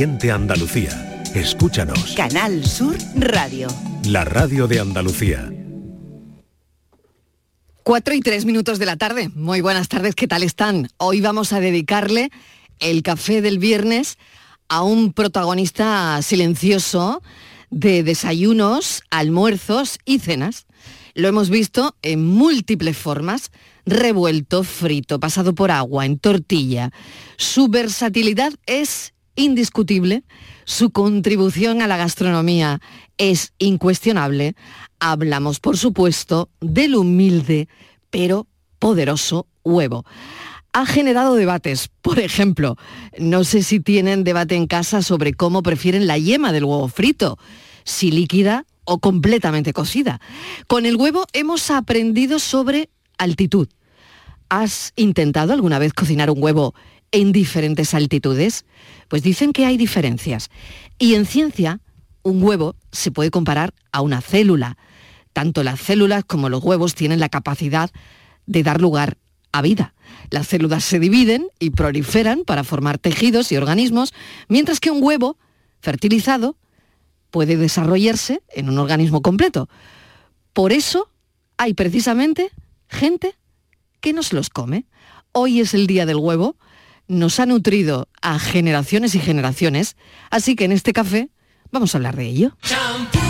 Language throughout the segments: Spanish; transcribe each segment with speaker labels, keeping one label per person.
Speaker 1: siente Andalucía. Escúchanos.
Speaker 2: Canal Sur Radio.
Speaker 1: La radio de Andalucía.
Speaker 3: 4 y 3 minutos de la tarde. Muy buenas tardes, ¿qué tal están? Hoy vamos a dedicarle el café del viernes a un protagonista silencioso de desayunos, almuerzos y cenas. Lo hemos visto en múltiples formas, revuelto, frito, pasado por agua, en tortilla. Su versatilidad es indiscutible, su contribución a la gastronomía es incuestionable. Hablamos, por supuesto, del humilde pero poderoso huevo. Ha generado debates, por ejemplo, no sé si tienen debate en casa sobre cómo prefieren la yema del huevo frito, si líquida o completamente cocida. Con el huevo hemos aprendido sobre altitud. ¿Has intentado alguna vez cocinar un huevo en diferentes altitudes? Pues dicen que hay diferencias. Y en ciencia, un huevo se puede comparar a una célula. Tanto las células como los huevos tienen la capacidad de dar lugar a vida. Las células se dividen y proliferan para formar tejidos y organismos, mientras que un huevo fertilizado puede desarrollarse en un organismo completo. Por eso hay precisamente gente que nos los come. Hoy es el día del huevo, nos ha nutrido a generaciones y generaciones, así que en este café vamos a hablar de ello. ¿A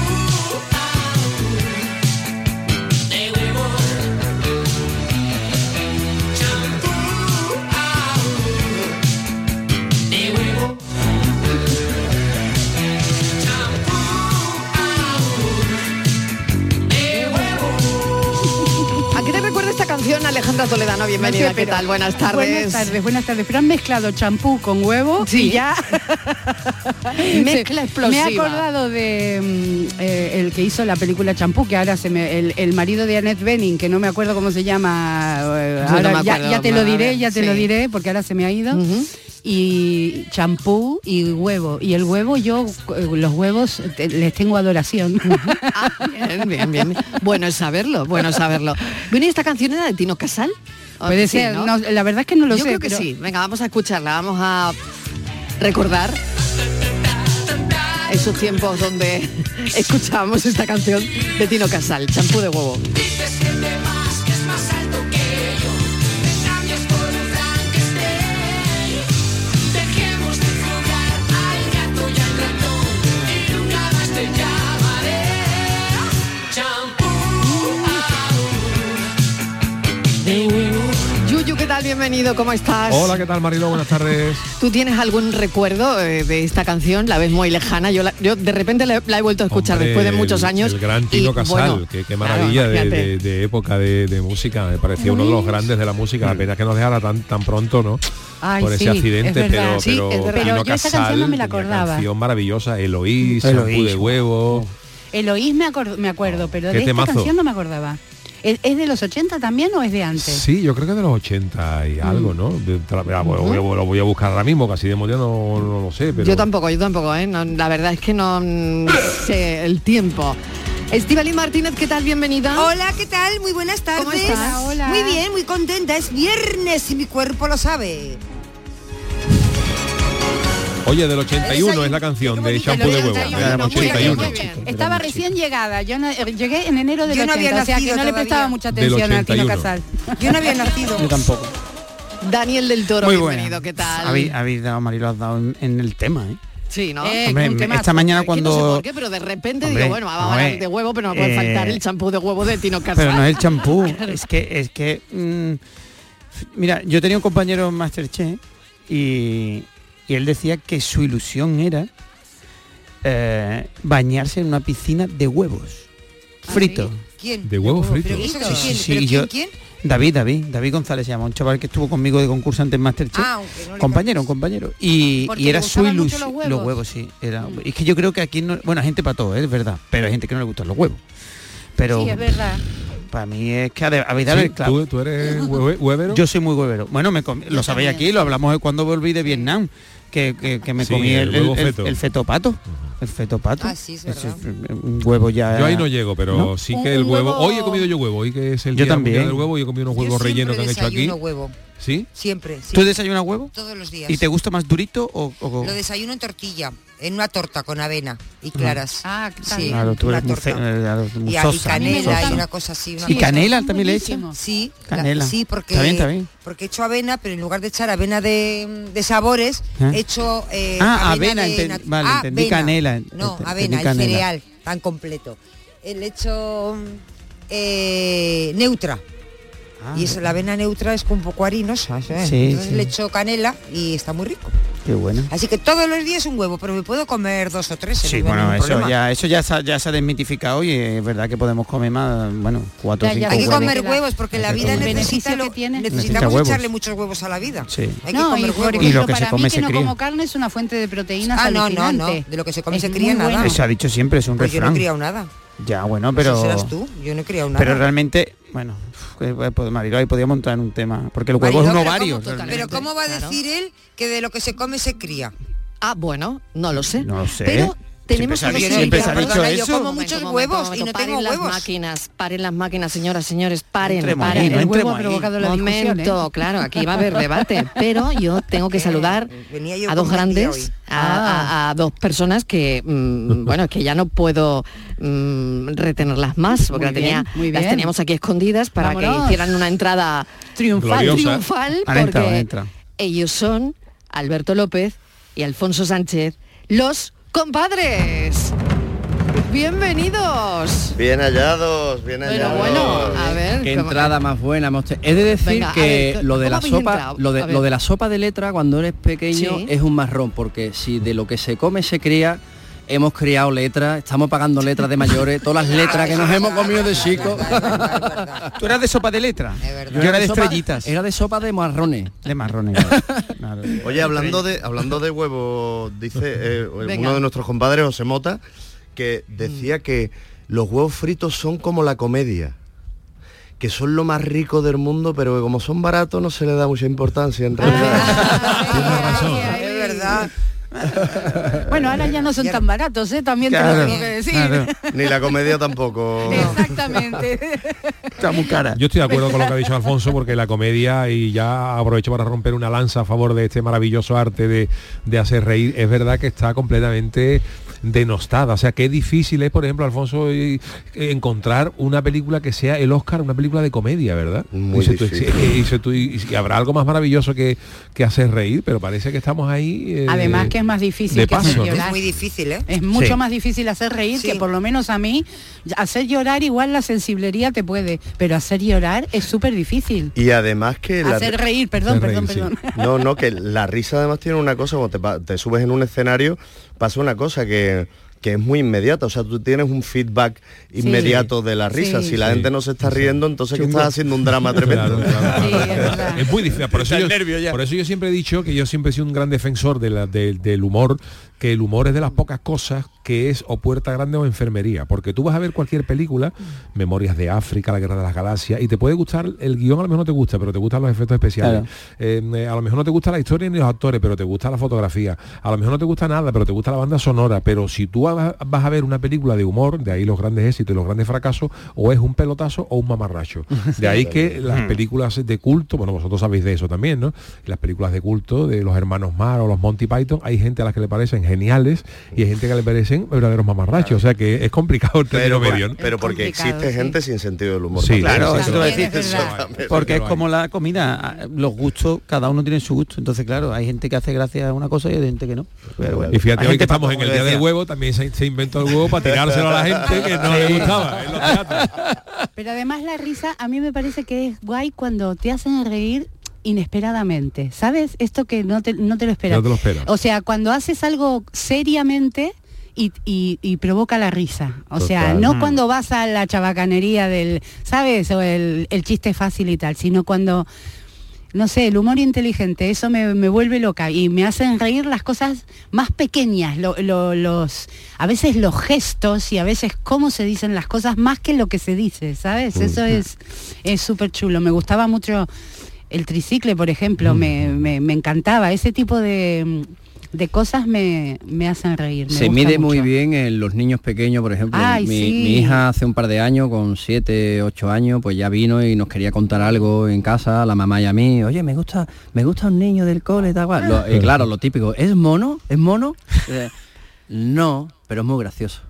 Speaker 3: Alejandra Toledano? Bienvenida, ¿qué tal? Buenas tardes.
Speaker 4: Buenas tardes, buenas tardes. Pero han mezclado champú con huevo
Speaker 3: Sí.
Speaker 4: y ya...
Speaker 3: Mezcla explosiva.
Speaker 4: Me he acordado de mm, eh, el que hizo la película Champú, que ahora se me... El, el marido de Annette Bening, que no me acuerdo cómo se llama. eh,
Speaker 3: no
Speaker 4: ahora ya, te lo diré, ya te
Speaker 3: sí.
Speaker 4: lo diré, porque ahora se me ha ido. Y champú y huevo. Y el huevo, yo, eh, los huevos, te- les tengo adoración.
Speaker 3: Ah, bien, bien, bien. Bueno saberlo, bueno saberlo. Bueno, ¿y esta canción era de Tino Casal?
Speaker 4: Puede
Speaker 3: Sí,
Speaker 4: ser, no, la verdad es que no lo
Speaker 3: Yo
Speaker 4: sé.
Speaker 3: creo que
Speaker 4: pero-
Speaker 3: sí. Venga, vamos a escucharla, vamos a recordar esos tiempos donde escuchábamos esta canción de Tino Casal, champú de huevo. ¿Qué tal? Bienvenido, ¿cómo estás?
Speaker 5: Hola, ¿qué tal Marilo? Buenas tardes.
Speaker 3: ¿Tú tienes algún recuerdo eh, de esta canción? La ves muy lejana. Yo, la- yo de repente la, la he vuelto a escuchar
Speaker 5: Hombre,
Speaker 3: después de muchos años.
Speaker 5: El gran
Speaker 3: y,
Speaker 5: Tino Casal,
Speaker 3: bueno,
Speaker 5: qué, qué
Speaker 3: claro,
Speaker 5: maravilla de,
Speaker 3: imagínate.
Speaker 5: de- de época de, de música. Me parecía uno de los grandes de la música. La pena que nos dejara tan, tan pronto, ¿no?
Speaker 4: Ay,
Speaker 5: Por ese
Speaker 4: es
Speaker 5: accidente, pero,
Speaker 3: Sí,
Speaker 5: pero
Speaker 3: es verdad.
Speaker 5: Tino
Speaker 4: Pero yo esa canción no me la acordaba.
Speaker 5: canción maravillosa, Eloís,
Speaker 6: Eloís,
Speaker 5: de huevo.
Speaker 4: Eloís me, me acuerdo, pero
Speaker 5: ¿Qué
Speaker 4: de esta
Speaker 5: temazo?
Speaker 4: canción no me acordaba. ¿Es, es de los 80 también o es de antes?
Speaker 5: Sí, yo creo que de los 80 y algo, ¿no? De- tra- ah, bueno, voy lo voy a buscar ahora mismo, casi de memoria no, no lo sé, pero...
Speaker 3: Yo tampoco, yo tampoco, ¿eh? No, la verdad es que no mm, sé el tiempo. Estivali Martínez, ¿qué tal? Bienvenida.
Speaker 7: Hola, ¿qué tal? Muy buenas tardes.
Speaker 3: ¿Cómo estás?
Speaker 4: Hola, hola.
Speaker 7: Muy bien, muy contenta. Es viernes y mi cuerpo lo sabe.
Speaker 5: Oye, del 81 es la canción de Champú de huevo.
Speaker 7: 81,
Speaker 5: del
Speaker 3: muy bien,
Speaker 5: 81.
Speaker 3: muy bien.
Speaker 4: Estaba recién llegada, yo no- eh, llegué en enero del
Speaker 7: Yo no
Speaker 4: 80,
Speaker 7: había
Speaker 4: o sea que no le
Speaker 7: todavía.
Speaker 4: prestaba mucha atención a Tino
Speaker 5: 81.
Speaker 4: Casal.
Speaker 7: Yo no había nacido.
Speaker 6: Yo tampoco.
Speaker 3: Daniel del Toro,
Speaker 6: Muy
Speaker 3: bienvenido. ¿qué tal?
Speaker 6: Habéis, habéis dado, Marilo, has dado en, en el tema, ¿eh?
Speaker 3: Sí, ¿no?
Speaker 4: Eh,
Speaker 6: Hombre,
Speaker 4: temazo.
Speaker 6: esta mañana
Speaker 3: Es que no sé
Speaker 6: cuando...
Speaker 3: por qué, pero de repente
Speaker 6: Hombre,
Speaker 3: digo, bueno, vamos a hablar de huevo, pero no puede
Speaker 6: eh,
Speaker 3: faltar el champú de huevo de Tino Casal.
Speaker 6: Pero no es el champú, es que, es que... mm, mira, yo tenía un compañero en Masterchef y, y él decía que su ilusión era eh, bañarse en una piscina de huevos fritos.
Speaker 7: ¿Quién?
Speaker 5: De huevo frito.
Speaker 7: ¿Pero eso de
Speaker 6: Sí,
Speaker 7: quién?
Speaker 6: sí,
Speaker 7: ¿Pero
Speaker 6: sí,
Speaker 7: quién?
Speaker 6: yo-
Speaker 7: ¿Quién?
Speaker 6: David, David, David González se llama, un chaval que estuvo conmigo de concursante en Masterchef.
Speaker 7: Ah, no
Speaker 6: compañero, un compañero. Y, y era su ilusión.
Speaker 4: los
Speaker 6: Los
Speaker 4: huevos.
Speaker 6: huevos, sí. Era, es que yo creo que aquí no. Bueno, hay gente para todo, ¿eh? es verdad. Pero hay gente que no le gustan los huevos. Pero
Speaker 4: Sí, es verdad.
Speaker 6: para mí es que habéis dado
Speaker 5: Sí,
Speaker 6: el clavo.
Speaker 5: ¿tú, tú eres hue- huevero?
Speaker 6: Yo soy muy huevero. Bueno, me lo sabéis aquí, lo hablamos de cuando volví de Vietnam, que, que- que me
Speaker 5: Sí,
Speaker 6: comí
Speaker 5: el
Speaker 6: el,
Speaker 5: huevo
Speaker 6: el-
Speaker 5: feto.
Speaker 6: el fetopato. El fetopato.
Speaker 7: Ah, sí, es verdad.
Speaker 6: un huevo ya.
Speaker 5: Yo ahí no llego, pero
Speaker 6: ¿No?
Speaker 5: sí que el huevo...
Speaker 3: huevo-
Speaker 5: Hoy he comido yo huevo, hoy que es el
Speaker 6: Yo
Speaker 5: día
Speaker 6: también.
Speaker 5: del huevo y he comido unos
Speaker 7: Yo
Speaker 5: huevos rellenos que han hecho aquí.
Speaker 7: huevo.
Speaker 5: ¿Sí?
Speaker 7: Siempre.
Speaker 6: ¿Tú desayunas huevo?
Speaker 7: Todos los días.
Speaker 6: ¿Y te gusta más durito o...? o-
Speaker 7: Lo desayuno en tortilla, en una torta con avena y claras.
Speaker 4: Ah,
Speaker 7: Sí.
Speaker 6: Claro, tú
Speaker 7: una
Speaker 6: eres
Speaker 7: torta.
Speaker 6: eh, muy
Speaker 7: Y, a- y canela y una cosa así. Una
Speaker 6: ¿Y canela también le echas?
Speaker 4: buenísimo.
Speaker 7: Sí, la-
Speaker 6: Canela.
Speaker 7: sí, porque
Speaker 6: Está bien, está bien.
Speaker 7: porque he hecho avena, pero en lugar de echar avena de, de sabores,
Speaker 6: ¿Eh?
Speaker 7: he hecho eh,
Speaker 6: Ah, avena,
Speaker 7: de
Speaker 6: enten-
Speaker 7: nat-
Speaker 6: vale, entendí
Speaker 7: avena.
Speaker 6: canela,
Speaker 7: No, avena, el
Speaker 6: canela.
Speaker 7: cereal tan completo. El hecho eh, neutra.
Speaker 6: Ah,
Speaker 7: y eso, la avena neutra es un poco harinosa, ¿sabes?
Speaker 6: Sí,
Speaker 7: Entonces
Speaker 6: sí.
Speaker 7: le echo canela y está muy rico.
Speaker 6: Qué bueno.
Speaker 7: Así que todos los días un huevo, pero me puedo comer dos o tres.
Speaker 6: Sí, bueno, eso
Speaker 7: problema.
Speaker 6: ya, eso ya se, ha- ya se ha desmitificado y es verdad que podemos comer más, bueno, cuatro o cinco
Speaker 7: Hay que
Speaker 4: huevos.
Speaker 7: comer huevos porque la vida
Speaker 6: comer.
Speaker 7: necesita lo,
Speaker 4: que tiene.
Speaker 6: Necesita
Speaker 7: necesitamos
Speaker 6: huevos.
Speaker 7: echarle muchos huevos a la vida.
Speaker 6: Sí.
Speaker 7: Hay que
Speaker 4: No,
Speaker 7: comer
Speaker 4: y
Speaker 7: huevos.
Speaker 6: Y lo que se
Speaker 4: para
Speaker 6: come
Speaker 4: mí
Speaker 6: se
Speaker 4: que no
Speaker 6: cría.
Speaker 4: como carne es una fuente de proteínas
Speaker 7: Ah, no, no, no. De lo que se come
Speaker 4: Es
Speaker 7: se cría nada.
Speaker 6: Eso ha dicho siempre, es un
Speaker 7: Pues yo no he
Speaker 6: refrán.
Speaker 7: criado nada.
Speaker 6: Ya, bueno, pero...
Speaker 7: Eso serás tú. Yo no he criado nada.
Speaker 6: Pero realmente, bueno, que, pues, Mariló, ahí podía montar en un tema. Porque el huevo
Speaker 7: Mariló,
Speaker 6: es un
Speaker 7: pero
Speaker 6: ovario.
Speaker 7: ¿cómo-
Speaker 6: realmente.
Speaker 7: Pero ¿cómo va a
Speaker 3: Claro.
Speaker 7: decir él que de lo que se come se cría?
Speaker 3: Ah, bueno, no lo sé.
Speaker 6: No lo sé.
Speaker 3: Pero tenemos
Speaker 6: Siempre dicho- siempre se ha
Speaker 3: invitados.
Speaker 6: dicho
Speaker 7: Perdona, yo como muchos
Speaker 3: momento,
Speaker 7: huevos
Speaker 3: momento,
Speaker 7: y no
Speaker 3: paren
Speaker 7: tengo
Speaker 3: las
Speaker 7: huevos.
Speaker 3: máquinas, paren las máquinas, señoras, señores, paren,
Speaker 6: entremos
Speaker 3: paren.
Speaker 6: ahí, no
Speaker 4: el huevo ha
Speaker 6: ahí.
Speaker 4: provocado la
Speaker 3: Momento,
Speaker 4: ¿eh?
Speaker 3: claro, aquí va a haber debate, pero yo tengo que saludar
Speaker 7: Venía yo
Speaker 3: a dos grandes,
Speaker 7: hoy.
Speaker 3: a, a- a dos personas que, mm, bueno, que ya no puedo mm, retenerlas más, porque
Speaker 4: Muy
Speaker 3: la tenía-
Speaker 4: bien, muy
Speaker 3: las teníamos aquí escondidas para que hicieran una entrada
Speaker 4: Triunfal.
Speaker 5: Gloriosa.
Speaker 3: triunfal,
Speaker 6: Han
Speaker 3: porque
Speaker 6: entrado.
Speaker 3: ellos son Alberto López y Alfonso Sánchez, los compadres. Bienvenidos.
Speaker 8: Bien hallados, bien hallados.
Speaker 3: bueno, a ver.
Speaker 9: Qué
Speaker 3: ¿cómo-
Speaker 9: entrada más buena. hemos He de decir
Speaker 3: Venga,
Speaker 9: que
Speaker 3: ver,
Speaker 9: lo de
Speaker 3: ¿cómo
Speaker 9: la sopa, lo de, lo de la sopa de letra cuando eres pequeño
Speaker 3: Sí.
Speaker 9: es un marrón, porque si de lo que se come se cría, hemos criado letras, estamos pagando letras de mayores, todas las letras que nos hemos comido de chicos.
Speaker 6: ¿Tú eras de sopa de letra?
Speaker 7: Es verdad.
Speaker 6: Yo era de estrellitas.
Speaker 9: Era de sopa de marrones.
Speaker 6: de marrones. claro.
Speaker 8: Oye, hablando de hablando de huevos, dice eh,
Speaker 3: Venga.
Speaker 8: uno de nuestros compadres, José Mota, que decía que los huevos fritos son como la comedia. Que son lo más rico del mundo, pero que como son baratos no se le da mucha importancia en realidad.
Speaker 3: Ah,
Speaker 5: razón.
Speaker 7: Es verdad.
Speaker 4: Bueno, ahora ya no son tan baratos, ¿eh? También te lo tengo que decir.
Speaker 6: claro.
Speaker 8: Ni la comedia tampoco.
Speaker 4: Exactamente.
Speaker 6: Está muy cara.
Speaker 5: Yo estoy de acuerdo con lo que ha dicho Alfonso porque la comedia, y ya aprovecho para romper una lanza a favor de este maravilloso arte de, de hacer reír, es verdad que está completamente denostada. O sea, qué difícil es, por ejemplo, Alfonso, y- encontrar una película que sea el Oscar, una película de comedia, ¿verdad?
Speaker 8: Muy
Speaker 5: y, tú-
Speaker 8: difícil.
Speaker 5: y- y se- tú- y- y habrá algo más maravilloso que, que hacer reír, pero parece que estamos ahí... eh,
Speaker 4: Además que es más difícil
Speaker 5: de
Speaker 4: que
Speaker 5: paso.
Speaker 4: Llorar.
Speaker 7: Es muy difícil, ¿eh?
Speaker 4: Es mucho
Speaker 6: Sí.
Speaker 4: más difícil hacer reír
Speaker 7: Sí.
Speaker 4: que por lo menos a mí hacer llorar igual la sensiblería te puede, pero hacer llorar es súper difícil.
Speaker 8: Y además que la,
Speaker 4: Hacer reír, perdón,
Speaker 5: Hacer
Speaker 4: perdón,
Speaker 5: reír, sí.
Speaker 4: perdón.
Speaker 8: No, no, que la risa además tiene una cosa, cuando te, subes en un escenario, pasa una cosa que, que es muy inmediata, o sea, tú tienes un feedback inmediato de la risa.
Speaker 4: sí.
Speaker 8: si la
Speaker 5: Sí,
Speaker 8: gente no se está riendo, entonces que estás haciendo un drama tremendo.
Speaker 5: Claro, claro,
Speaker 4: Sí,
Speaker 5: claro,
Speaker 4: es
Speaker 5: muy difícil. Por eso, yo, por eso siempre he dicho que yo siempre he sido un gran defensor de la- de- del humor, que el humor es de las pocas cosas que es o puerta grande o enfermería. Porque tú vas a ver cualquier película, Memorias de África, La Guerra de las Galaxias, y te puede gustar, el guion a lo mejor no te gusta, pero te gustan los efectos especiales. Eh, eh, a lo mejor no te gusta la historia ni los actores, pero te gusta la fotografía. A lo mejor no te gusta nada, pero te gusta la banda sonora. Pero si tú vas vas a ver una película de humor, de ahí los grandes éxitos y los grandes fracasos, o es un pelotazo o un mamarracho. De ahí que las películas de culto, bueno, vosotros sabéis de eso también, ¿no? Las películas de culto de los hermanos Mar o los Monty Python, hay gente a las que le parecen geniales y hay gente que le parecen verdaderos mamarrachos. O sea que es complicado el término medio, ¿no?
Speaker 8: pero porque existe
Speaker 4: sí.
Speaker 8: gente sin sentido del humor.
Speaker 5: Sí,
Speaker 6: Claro, eso
Speaker 4: verdad.
Speaker 6: Porque es como la comida, los gustos, cada uno tiene su gusto. Entonces, claro, hay gente que hace gracia a una cosa y hay gente que no. Pero bueno,
Speaker 5: Y fíjate, hoy que estamos en el día del huevo, también se, se inventó el huevo para tirárselo a la gente que no le gustaba en los.
Speaker 4: Pero además la risa a mí me parece que es guay cuando te hacen reír inesperadamente. ¿Sabes? Esto que no te, no te lo esperas.
Speaker 5: No te lo esperas.
Speaker 4: O sea, cuando haces algo seriamente y, y- y provoca la risa. O sea, no
Speaker 6: Mm.
Speaker 4: cuando vas a la chabacanería del, ¿sabes? O el, el chiste fácil y tal, sino cuando no sé, el humor inteligente, eso me, me vuelve loca y me hacen reír las cosas más pequeñas, lo- lo- los, a veces los gestos y a veces cómo se dicen las cosas más que lo que se dice, ¿sabes? Eso es es súper chulo. Me gustaba mucho el tricicle, por ejemplo, me, me- me encantaba ese tipo de de cosas me, me hacen reír. me
Speaker 9: Se mide muy bien en los niños pequeños, por ejemplo.
Speaker 4: Ay,
Speaker 9: mi,
Speaker 4: sí.
Speaker 9: mi hija hace un par de años, con siete, ocho años, pues ya vino y nos quería contar algo en casa, a la mamá y a mí. Oye, me gusta, me gusta un niño del cole, tal cual. Lo- y claro, lo típico, ¿es mono? ¿Es mono? Eh, no, pero es muy gracioso.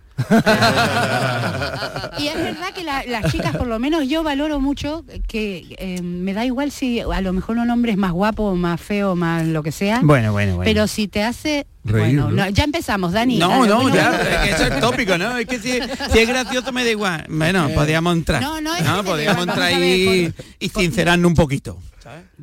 Speaker 4: Y es verdad que la- las chicas, por lo menos yo valoro mucho que eh, me da igual si a lo mejor un hombre es más guapo, más feo, más lo que sea.
Speaker 6: Bueno, bueno, bueno.
Speaker 4: Pero si te hace...
Speaker 5: Reír,
Speaker 4: bueno,
Speaker 5: ¿no?
Speaker 4: no, ya empezamos, Dani.
Speaker 6: No, no,
Speaker 4: bueno,
Speaker 6: ya, es que eso es tópico, ¿no? Es que si, si es gracioso me da igual. Bueno, podríamos entrar.
Speaker 4: No, no, es da
Speaker 6: podríamos entrar y, y sincerarnos un poquito.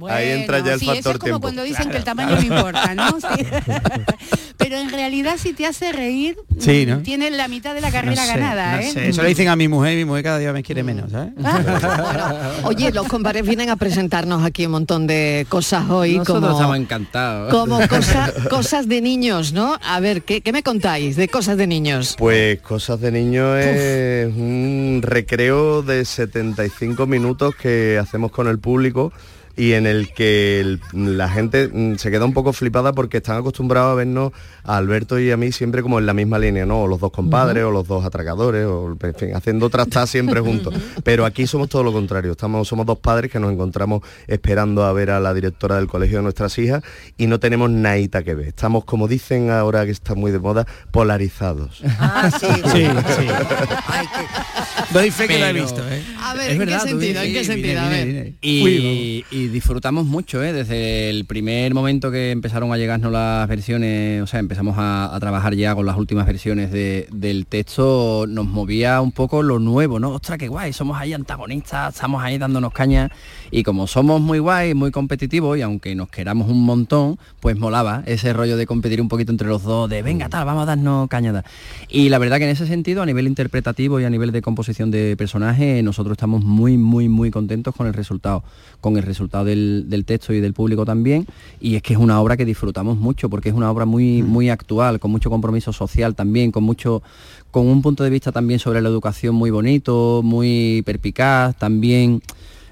Speaker 8: Ahí entra ya el
Speaker 4: sí, eso es como
Speaker 8: tiempo.
Speaker 4: cuando dicen que el tamaño no importa, ¿no? Sí. Pero en realidad si te hace reír,
Speaker 6: Sí, ¿no?
Speaker 4: mm, tienes la mitad de la
Speaker 6: No
Speaker 4: carrera
Speaker 6: sé,
Speaker 4: ganada,
Speaker 6: no
Speaker 4: ¿eh?
Speaker 6: sé, Eso le dicen a mi mujer y mi mujer cada día me quiere menos, ¿sabes?
Speaker 3: Oye, los compadres vienen a presentarnos aquí un montón de cosas hoy
Speaker 9: Nosotros
Speaker 3: como,
Speaker 9: estamos encantados.
Speaker 3: como cosa- cosas de niños, ¿no? A ver, ¿qué, qué me contáis de cosas de niños?
Speaker 8: Pues Cosas de Niño es un recreo de 75 minutos que hacemos con el público y en el que el- la gente mm, se queda un poco flipada porque están acostumbrados a vernos a Alberto y a mí siempre como en la misma línea, ¿no? O los dos compadres, o los dos atracadores, o en fin, haciendo trastas siempre juntos. Pero aquí somos todo lo contrario, estamos, somos dos padres que nos encontramos esperando a ver a la directora del colegio de nuestras hijas y no tenemos naita que ver. Estamos, como dicen ahora que está muy de moda, polarizados.
Speaker 7: Ah, sí.
Speaker 6: Sí, sí.
Speaker 7: Ay, qué-
Speaker 6: Doy fe que lo he visto, ¿eh?
Speaker 3: A ver, ¿en
Speaker 9: verdad,
Speaker 3: qué sentido? ¿En qué sentido? A ver.
Speaker 9: Y,
Speaker 6: Uy,
Speaker 9: y disfrutamos mucho, ¿eh? desde el primer momento que empezaron a llegarnos las versiones, o sea, empezamos a, a trabajar ya con las últimas versiones de- del texto, nos movía un poco lo nuevo, ¿no? Ostras, qué guay, somos ahí antagonistas, estamos ahí dándonos caña y como somos muy guay, muy competitivos y aunque nos queramos un montón, pues molaba ese rollo de competir un poquito entre los dos, de venga tal, vamos a darnos caña. tal. Y la verdad que en ese sentido, a nivel interpretativo y a nivel de composición de personaje, nosotros estamos muy, muy, muy contentos con el resultado, con el resultado del, del texto y del público también. Y es que es una obra que disfrutamos mucho, porque es una obra muy, muy actual, con mucho compromiso social también, con mucho, con un punto de vista también sobre la educación muy bonito, muy perpicaz, también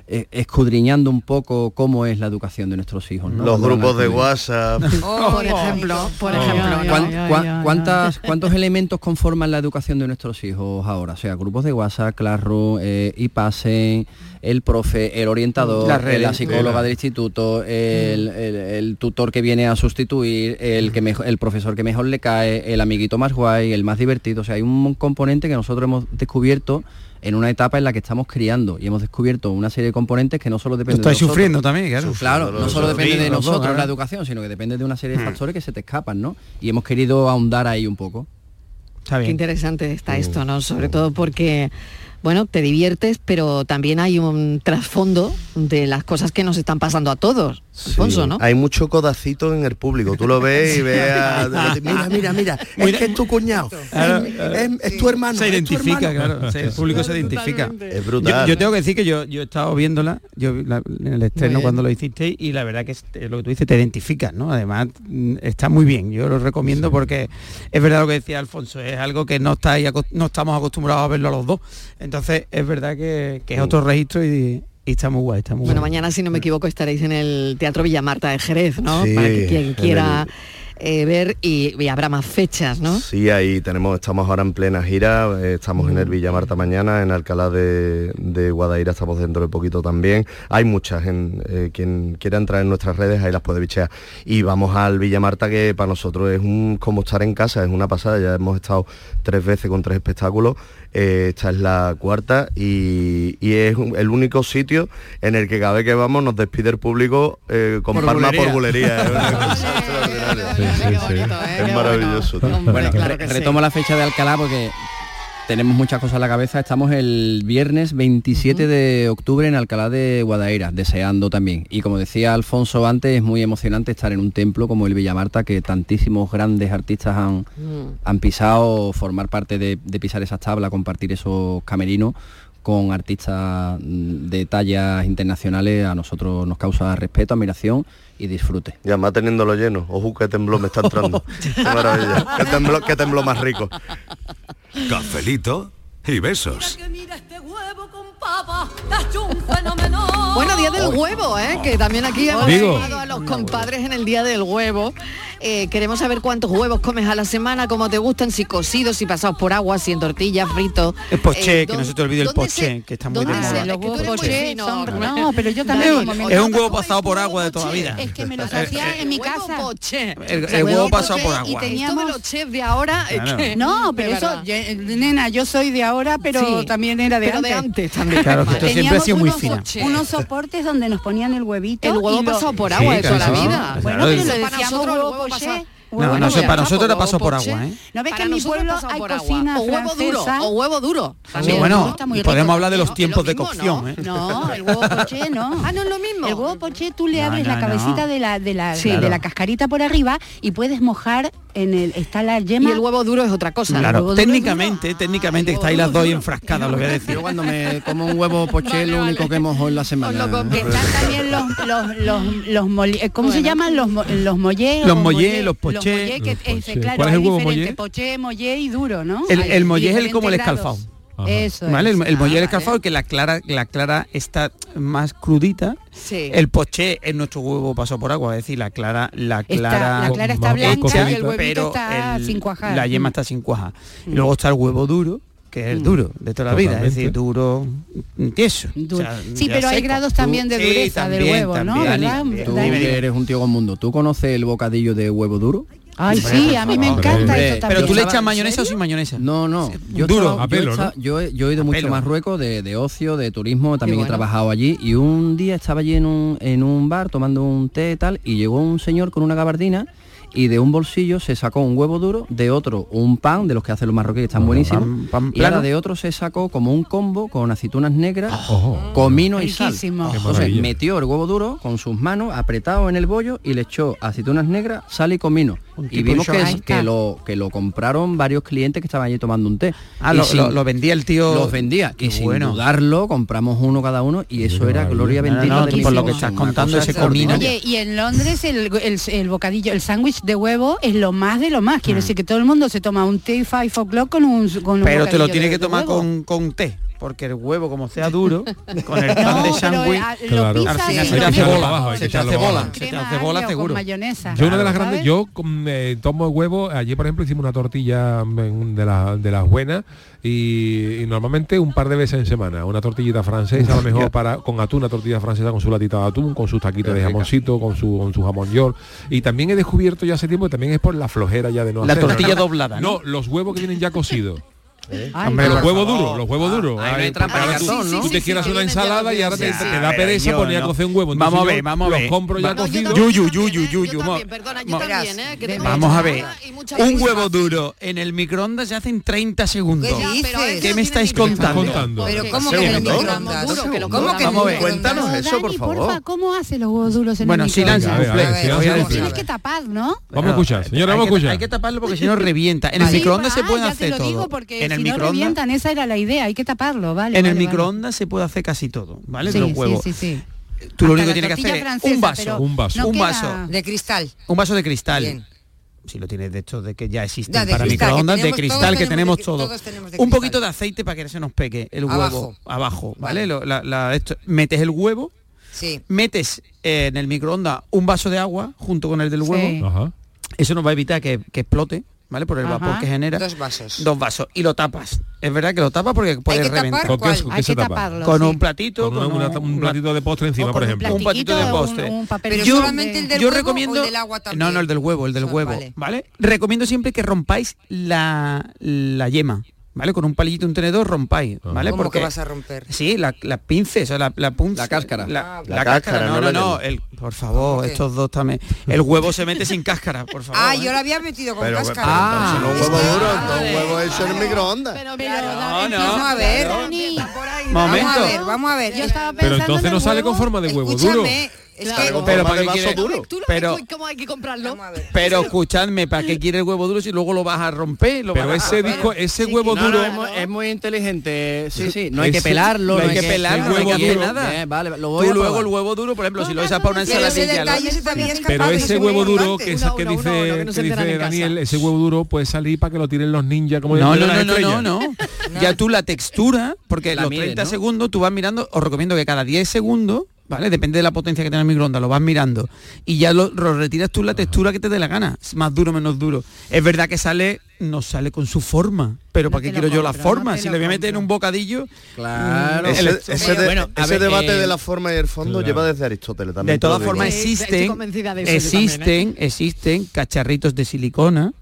Speaker 9: eh, escudriñando un poco cómo es la educación de nuestros hijos. ¿no?
Speaker 8: Los grupos de. WhatsApp.
Speaker 3: Por ejemplo, por
Speaker 4: Oh,
Speaker 3: ejemplo.
Speaker 4: ya,
Speaker 9: ¿Cuán-
Speaker 4: ya,
Speaker 9: cuán-
Speaker 4: ya, ya.
Speaker 9: cuántas- ¿Cuántos elementos conforman la educación de nuestros hijos ahora? O sea, grupos de WhatsApp, Classroom, eh, IPASEN, el profe, el orientador, la psicóloga del instituto, el, el- el tutor que viene a sustituir, el, que mejo- el profesor que mejor le cae, el amiguito más guay, el más divertido. O sea, hay un componente que nosotros hemos descubierto en una etapa en la que estamos criando y hemos descubierto una serie de componentes que no solo
Speaker 6: Lo
Speaker 9: dependen de
Speaker 6: estáis
Speaker 9: nosotros.
Speaker 6: sufriendo también, claro.
Speaker 9: Claro, no solo depende de nosotros
Speaker 6: claro.
Speaker 9: la educación, sino que depende de una serie de
Speaker 6: Hmm.
Speaker 9: factores que se te escapan, ¿no? Y hemos querido ahondar ahí un poco.
Speaker 6: Está
Speaker 3: Qué interesante está esto, ¿no? Sobre todo porque, bueno, te diviertes, pero también hay un trasfondo de las cosas que nos están pasando a todos, Alfonso,
Speaker 8: Sí.
Speaker 3: ¿no?
Speaker 8: Hay mucho codacito en el público. Tú lo ves y ves a... Mira, mira, mira. Es que es tu cuñado.
Speaker 6: Claro,
Speaker 8: es, es- es tu hermano.
Speaker 6: Se identifica,
Speaker 8: hermano.
Speaker 6: claro. el público se identifica.
Speaker 8: Es
Speaker 6: Yo,
Speaker 8: brutal.
Speaker 6: yo tengo que decir que yo, yo he estado viéndola yo la- en el estreno cuando lo hiciste y la verdad que es- eh, lo que tú dices te identificas, ¿no? Además mm, está muy bien, yo lo recomiendo porque es verdad lo que decía Alfonso, es algo que no está no estamos acostumbrados a verlo a los dos. Entonces es verdad que, que es otro registro y, y está muy guay, está muy
Speaker 3: Bueno,
Speaker 6: guay.
Speaker 3: mañana, si no me equivoco, estaréis en el Teatro Villamarta de Jerez, ¿no?
Speaker 8: Sí,
Speaker 3: Para que quien
Speaker 8: en
Speaker 3: quiera eh, ver y, y habrá más fechas, ¿no?
Speaker 8: Sí, ahí tenemos, estamos ahora en plena gira, eh, estamos en el Villa Marta mañana, en Alcalá de, de Guadaira estamos dentro de poquito también. Hay muchas, en, eh, quien quiera entrar en nuestras redes ahí las puede bichear. Y vamos al Villa Marta que para nosotros es un como estar en casa, es una pasada, ya hemos estado tres veces con tres espectáculos, eh, esta es la cuarta y, y es un- el único sitio en el que cada vez que vamos nos despide el público eh, con
Speaker 6: Por
Speaker 8: palma
Speaker 6: bulería.
Speaker 8: por bulería. Es maravilloso.
Speaker 9: Bueno,
Speaker 3: claro
Speaker 9: re-
Speaker 3: que sí.
Speaker 9: retomo la fecha de Alcalá porque tenemos muchas cosas en la cabeza. Estamos el viernes 27 de octubre en Alcalá de Guadaira, deseando también. Y como decía Alfonso antes, es muy emocionante estar en un templo como el Villamarta, que tantísimos grandes artistas han,
Speaker 3: Mm.
Speaker 9: han pisado, formar parte de, de pisar esas tablas, compartir esos camerinos con artistas mm, de tallas internacionales, a nosotros nos causa respeto, admiración y disfrute.
Speaker 8: Y además teniéndolo lleno. Ojo, qué temblor me está entrando. Qué maravilla. Qué temblor, qué temblor más rico.
Speaker 1: Cafelito y besos.
Speaker 3: Bueno, Día del Huevo, ¿eh? que también aquí hemos
Speaker 5: Digo.
Speaker 3: llamado a los compadres en el Día del Huevo. Eh, queremos saber cuántos huevos comes a la semana, cómo te gustan, si cocidos, si pasados por agua, si en tortillas, fritos.
Speaker 6: El poché,
Speaker 3: eh,
Speaker 6: que no se te olvide el poché, que está muy de moda.
Speaker 3: Es
Speaker 4: no, pero yo también.
Speaker 6: Es, un huevo pasado por agua de toda la vida.
Speaker 4: Es que me
Speaker 6: lo
Speaker 4: hacía en mi casa.
Speaker 6: El, huevo pasado por agua.
Speaker 3: Y
Speaker 4: teníamos
Speaker 3: los chefs de ahora. Eh,
Speaker 4: no, pero eso, nena, yo soy de ahora, pero también era de antes.
Speaker 3: de también.
Speaker 6: Claro.
Speaker 4: Unos soportes donde nos ponían el huevito.
Speaker 3: El huevo pasado por agua de toda la vida.
Speaker 4: Bueno, pero
Speaker 3: lo
Speaker 4: decíamos
Speaker 6: no, no, para nosotros
Speaker 3: la
Speaker 6: pasó por agua, ¿eh?
Speaker 4: No ves que en mi pueblo hay cocina
Speaker 3: o huevo duro, o huevo duro.
Speaker 6: bueno, podemos hablar de los tiempos de cocción, ¿eh?
Speaker 4: No, el huevo poché no.
Speaker 3: Ah, no es lo mismo.
Speaker 4: El huevo poché tú le abres la cabecita de la de la cascarita por arriba y puedes mojar en el está la yema
Speaker 3: y el huevo duro es otra cosa.
Speaker 6: Claro, técnicamente
Speaker 3: duro.
Speaker 6: técnicamente
Speaker 3: ah,
Speaker 6: estáis las dos enfrascadas lo voy a decir.
Speaker 9: Yo cuando me como un huevo poché vale, lo único vale. que mojo en la semana.
Speaker 4: están también los los, los, los eh, cómo se llaman los los mollé
Speaker 6: los mollé los
Speaker 4: poché,
Speaker 5: los
Speaker 4: es
Speaker 5: eh, el mollé?
Speaker 4: poché mollé y duro no
Speaker 6: el, el es el como el escalfado
Speaker 4: eso
Speaker 6: ¿Vale? El, el
Speaker 3: ah,
Speaker 6: mollera que la clara, la clara está más crudita.
Speaker 3: Sí.
Speaker 6: El poché es nuestro huevo pasó por agua, es decir, la clara, la clara,
Speaker 4: la clara está blanca
Speaker 6: pero
Speaker 4: está sin cuajar.
Speaker 6: La yema
Speaker 4: mm.
Speaker 6: está sin cuajar. Y mm. luego está el huevo duro, que es mm. duro de toda la vida, es decir, duro, tieso.
Speaker 4: Sí, pero hay grados también de dureza del huevo, ¿no?
Speaker 9: Tú eres un tío con mundo. ¿Tú conoces el bocadillo de huevo duro?
Speaker 4: Ay, sí, a mí me encanta
Speaker 9: hombre.
Speaker 4: esto también.
Speaker 6: Pero tú le echas mayonesa o sin mayonesa.
Speaker 9: No, no. Yo
Speaker 6: Duro,
Speaker 9: yo, he ido mucho a Marruecos de, ocio, de turismo, también he trabajado allí. Y un día estaba allí en un, bar tomando un té y tal, y llegó un señor con una gabardina y de un bolsillo se sacó un huevo duro, de otro un pan, de los que hacen los marroquíes, están buenísimos, y ahora de otro se sacó como un combo con aceitunas negras,
Speaker 5: oh,
Speaker 9: comino oh, y sal. Entonces metió el huevo duro con sus manos apretado en el bollo y le echó aceitunas negras, sal y comino y vimos que, lo, que lo compraron varios clientes que estaban allí tomando un té.
Speaker 6: Ah, lo,
Speaker 9: sin,
Speaker 6: lo, vendía el tío.
Speaker 9: Los vendía. Y
Speaker 6: bueno.
Speaker 9: sin dudarlo, compramos uno cada uno y eso era gloria
Speaker 6: no,
Speaker 9: bendita.
Speaker 6: No,
Speaker 9: de
Speaker 6: por lo que estás contando ese comino.
Speaker 4: Oye, y en Londres el, el, bocadillo, el sándwich de huevo es lo más de lo más. Quiero mm. decir que todo el mundo se toma un té five o'clock con un
Speaker 6: Pero te lo
Speaker 4: tiene
Speaker 6: que tomar con, con té porque el huevo como sea duro con el pan de sándwich
Speaker 5: claro.
Speaker 6: al final se, te hace
Speaker 5: bola.
Speaker 6: se te hace bola. te hace bola seguro.
Speaker 4: mayonesa.
Speaker 5: Yo una de las grandes yo eh, tomo el huevo allí por ejemplo hicimos una tortilla mm, de, la, de las buenas y, normalmente un par de veces en semana una tortillita francesa a lo mejor para con atún una tortilla francesa con su latita de atún con sus taquitos de jamoncito con su con su jamón york. Y también he descubierto ya hace tiempo que también es por la flojera ya de no
Speaker 6: la tortilla doblada ¿no?
Speaker 5: no los huevos que vienen ya cocidos. ¿Eh?
Speaker 4: Ay,
Speaker 6: Hombre,
Speaker 5: los huevos duros, los huevos duros.
Speaker 9: Ah,
Speaker 5: cartón, tú,
Speaker 9: ¿no?
Speaker 5: tú, te
Speaker 3: quieras
Speaker 5: una ensalada y ahora te,
Speaker 3: sí,
Speaker 5: te da pereza poner
Speaker 6: no.
Speaker 5: a cocer un huevo. Entonces vamos
Speaker 6: a ver, vamos a ver.
Speaker 5: Los compro ya cocidos.
Speaker 6: Yuyu, yuyu, yuyu.
Speaker 3: Eh,
Speaker 6: vamos a ver. Un huevo duro en el microondas se hace en 30 segundos.
Speaker 7: ¿Qué
Speaker 6: me estáis contando?
Speaker 7: Pero ¿cómo
Speaker 3: que
Speaker 7: en el microondas? ¿Cómo que
Speaker 8: Cuéntanos eso, por favor.
Speaker 4: ¿Cómo hace los huevos duros en el
Speaker 5: microondas?
Speaker 6: Bueno,
Speaker 5: silencio.
Speaker 4: Tienes que tapar, ¿no?
Speaker 5: Vamos a escuchar, señora, vamos a escuchar.
Speaker 6: Hay que taparlo porque si no revienta. En el microondas se puede hacer todo. En
Speaker 4: si no revientan, esa era la idea, hay que taparlo, ¿vale?
Speaker 6: En el microondas se puede hacer casi todo, ¿vale?
Speaker 4: Sí,
Speaker 6: los huevos.
Speaker 4: Sí,
Speaker 6: Tú lo único que tienes que hacer es un vaso,
Speaker 5: un vaso,
Speaker 6: un vaso
Speaker 7: de cristal.
Speaker 6: Un vaso de cristal. Si lo tienes de hecho de que ya existen
Speaker 7: no,
Speaker 6: para microondas de cristal que tenemos todo un poquito de aceite para que se nos pegue el huevo
Speaker 7: abajo,
Speaker 6: vale, la, metes el huevo
Speaker 7: sí.
Speaker 6: metes eh, en el microondas un vaso de agua junto con el del huevo eso nos va a evitar que explote ¿vale? Por el vapor que genera.
Speaker 7: Dos vasos.
Speaker 6: Dos vasos. Y lo tapas. Es verdad que lo tapas porque puede
Speaker 7: Hay que
Speaker 6: reventar.
Speaker 5: ¿Con qué, se tapa?
Speaker 6: Con un platito.
Speaker 5: Con,
Speaker 6: un,
Speaker 5: platito de postre encima, por ejemplo.
Speaker 6: Un, platito de postre.
Speaker 4: Un, papel
Speaker 7: Pero
Speaker 6: yo,
Speaker 7: solamente el del
Speaker 6: yo recomiendo,
Speaker 7: agua también.
Speaker 6: No, no, el del huevo, el del huevo.
Speaker 7: Vale.
Speaker 6: vale. Recomiendo siempre que rompáis la, la yema. ¿vale? Con un palillito, un tenedor, rompáis,
Speaker 5: ah.
Speaker 6: ¿vale? Porque
Speaker 7: vas a romper?
Speaker 6: Sí, la, la pinces, o la, punta.
Speaker 9: La cáscara.
Speaker 6: La,
Speaker 7: ah,
Speaker 6: cáscara, no,
Speaker 8: no,
Speaker 6: no. El, por favor, estos dos también. El huevo se mete sin cáscara, por favor.
Speaker 7: Ah,
Speaker 6: ¿eh?
Speaker 7: yo lo había metido con cáscara. Pero,
Speaker 8: huevo duro, no un huevo hecho en el microondas.
Speaker 3: Pero,
Speaker 4: pero, no,
Speaker 6: no,
Speaker 7: Vamos a ver, vamos a ver.
Speaker 4: Yo estaba pensando
Speaker 5: pero
Speaker 4: entonces
Speaker 5: no sale con forma de huevo duro.
Speaker 7: Es que,
Speaker 6: pero para qué quiere,
Speaker 8: duro.
Speaker 3: Tú
Speaker 6: pero,
Speaker 3: cómo hay que comprarlo.
Speaker 6: Pero escuchadme, ¿para qué quiere el huevo duro si luego lo vas a romper?
Speaker 5: Pero ese disco, ese huevo duro
Speaker 9: es muy inteligente. Sí, sí, no hay que pelarlo,
Speaker 6: no hay
Speaker 9: que,
Speaker 6: que pelarlo,
Speaker 5: no hay
Speaker 6: nada.
Speaker 9: Vale,
Speaker 6: Tú luego el huevo duro, por ejemplo, si lo usas para una ensaladilla.
Speaker 5: Pero ese huevo duro que dice Daniel, ese huevo duro puede salir para que lo tiren los ninjas como
Speaker 6: No, no, no, no, no. Ya tú la textura, porque los 30 segundos tú vas mirando, os recomiendo que cada 10 segundos ¿vale? Depende de la potencia que tenga el microondas, lo vas mirando. Y ya lo, lo retiras tú la textura que te dé la gana. Es más duro, menos duro. Es verdad que sale, no sale con su forma. Pero ¿para qué quiero yo la
Speaker 4: no
Speaker 6: forma? si le voy a meter en un bocadillo.
Speaker 9: Claro.
Speaker 8: Ese,
Speaker 6: El-
Speaker 8: ese de-
Speaker 9: bueno, a
Speaker 8: ese
Speaker 9: ver,
Speaker 8: debate
Speaker 9: eh,
Speaker 8: de la forma y el fondo
Speaker 5: claro.
Speaker 8: lleva desde Aristóteles también.
Speaker 6: De todas formas existen,
Speaker 3: ¿eh?
Speaker 6: existen, existen cacharritos de silicona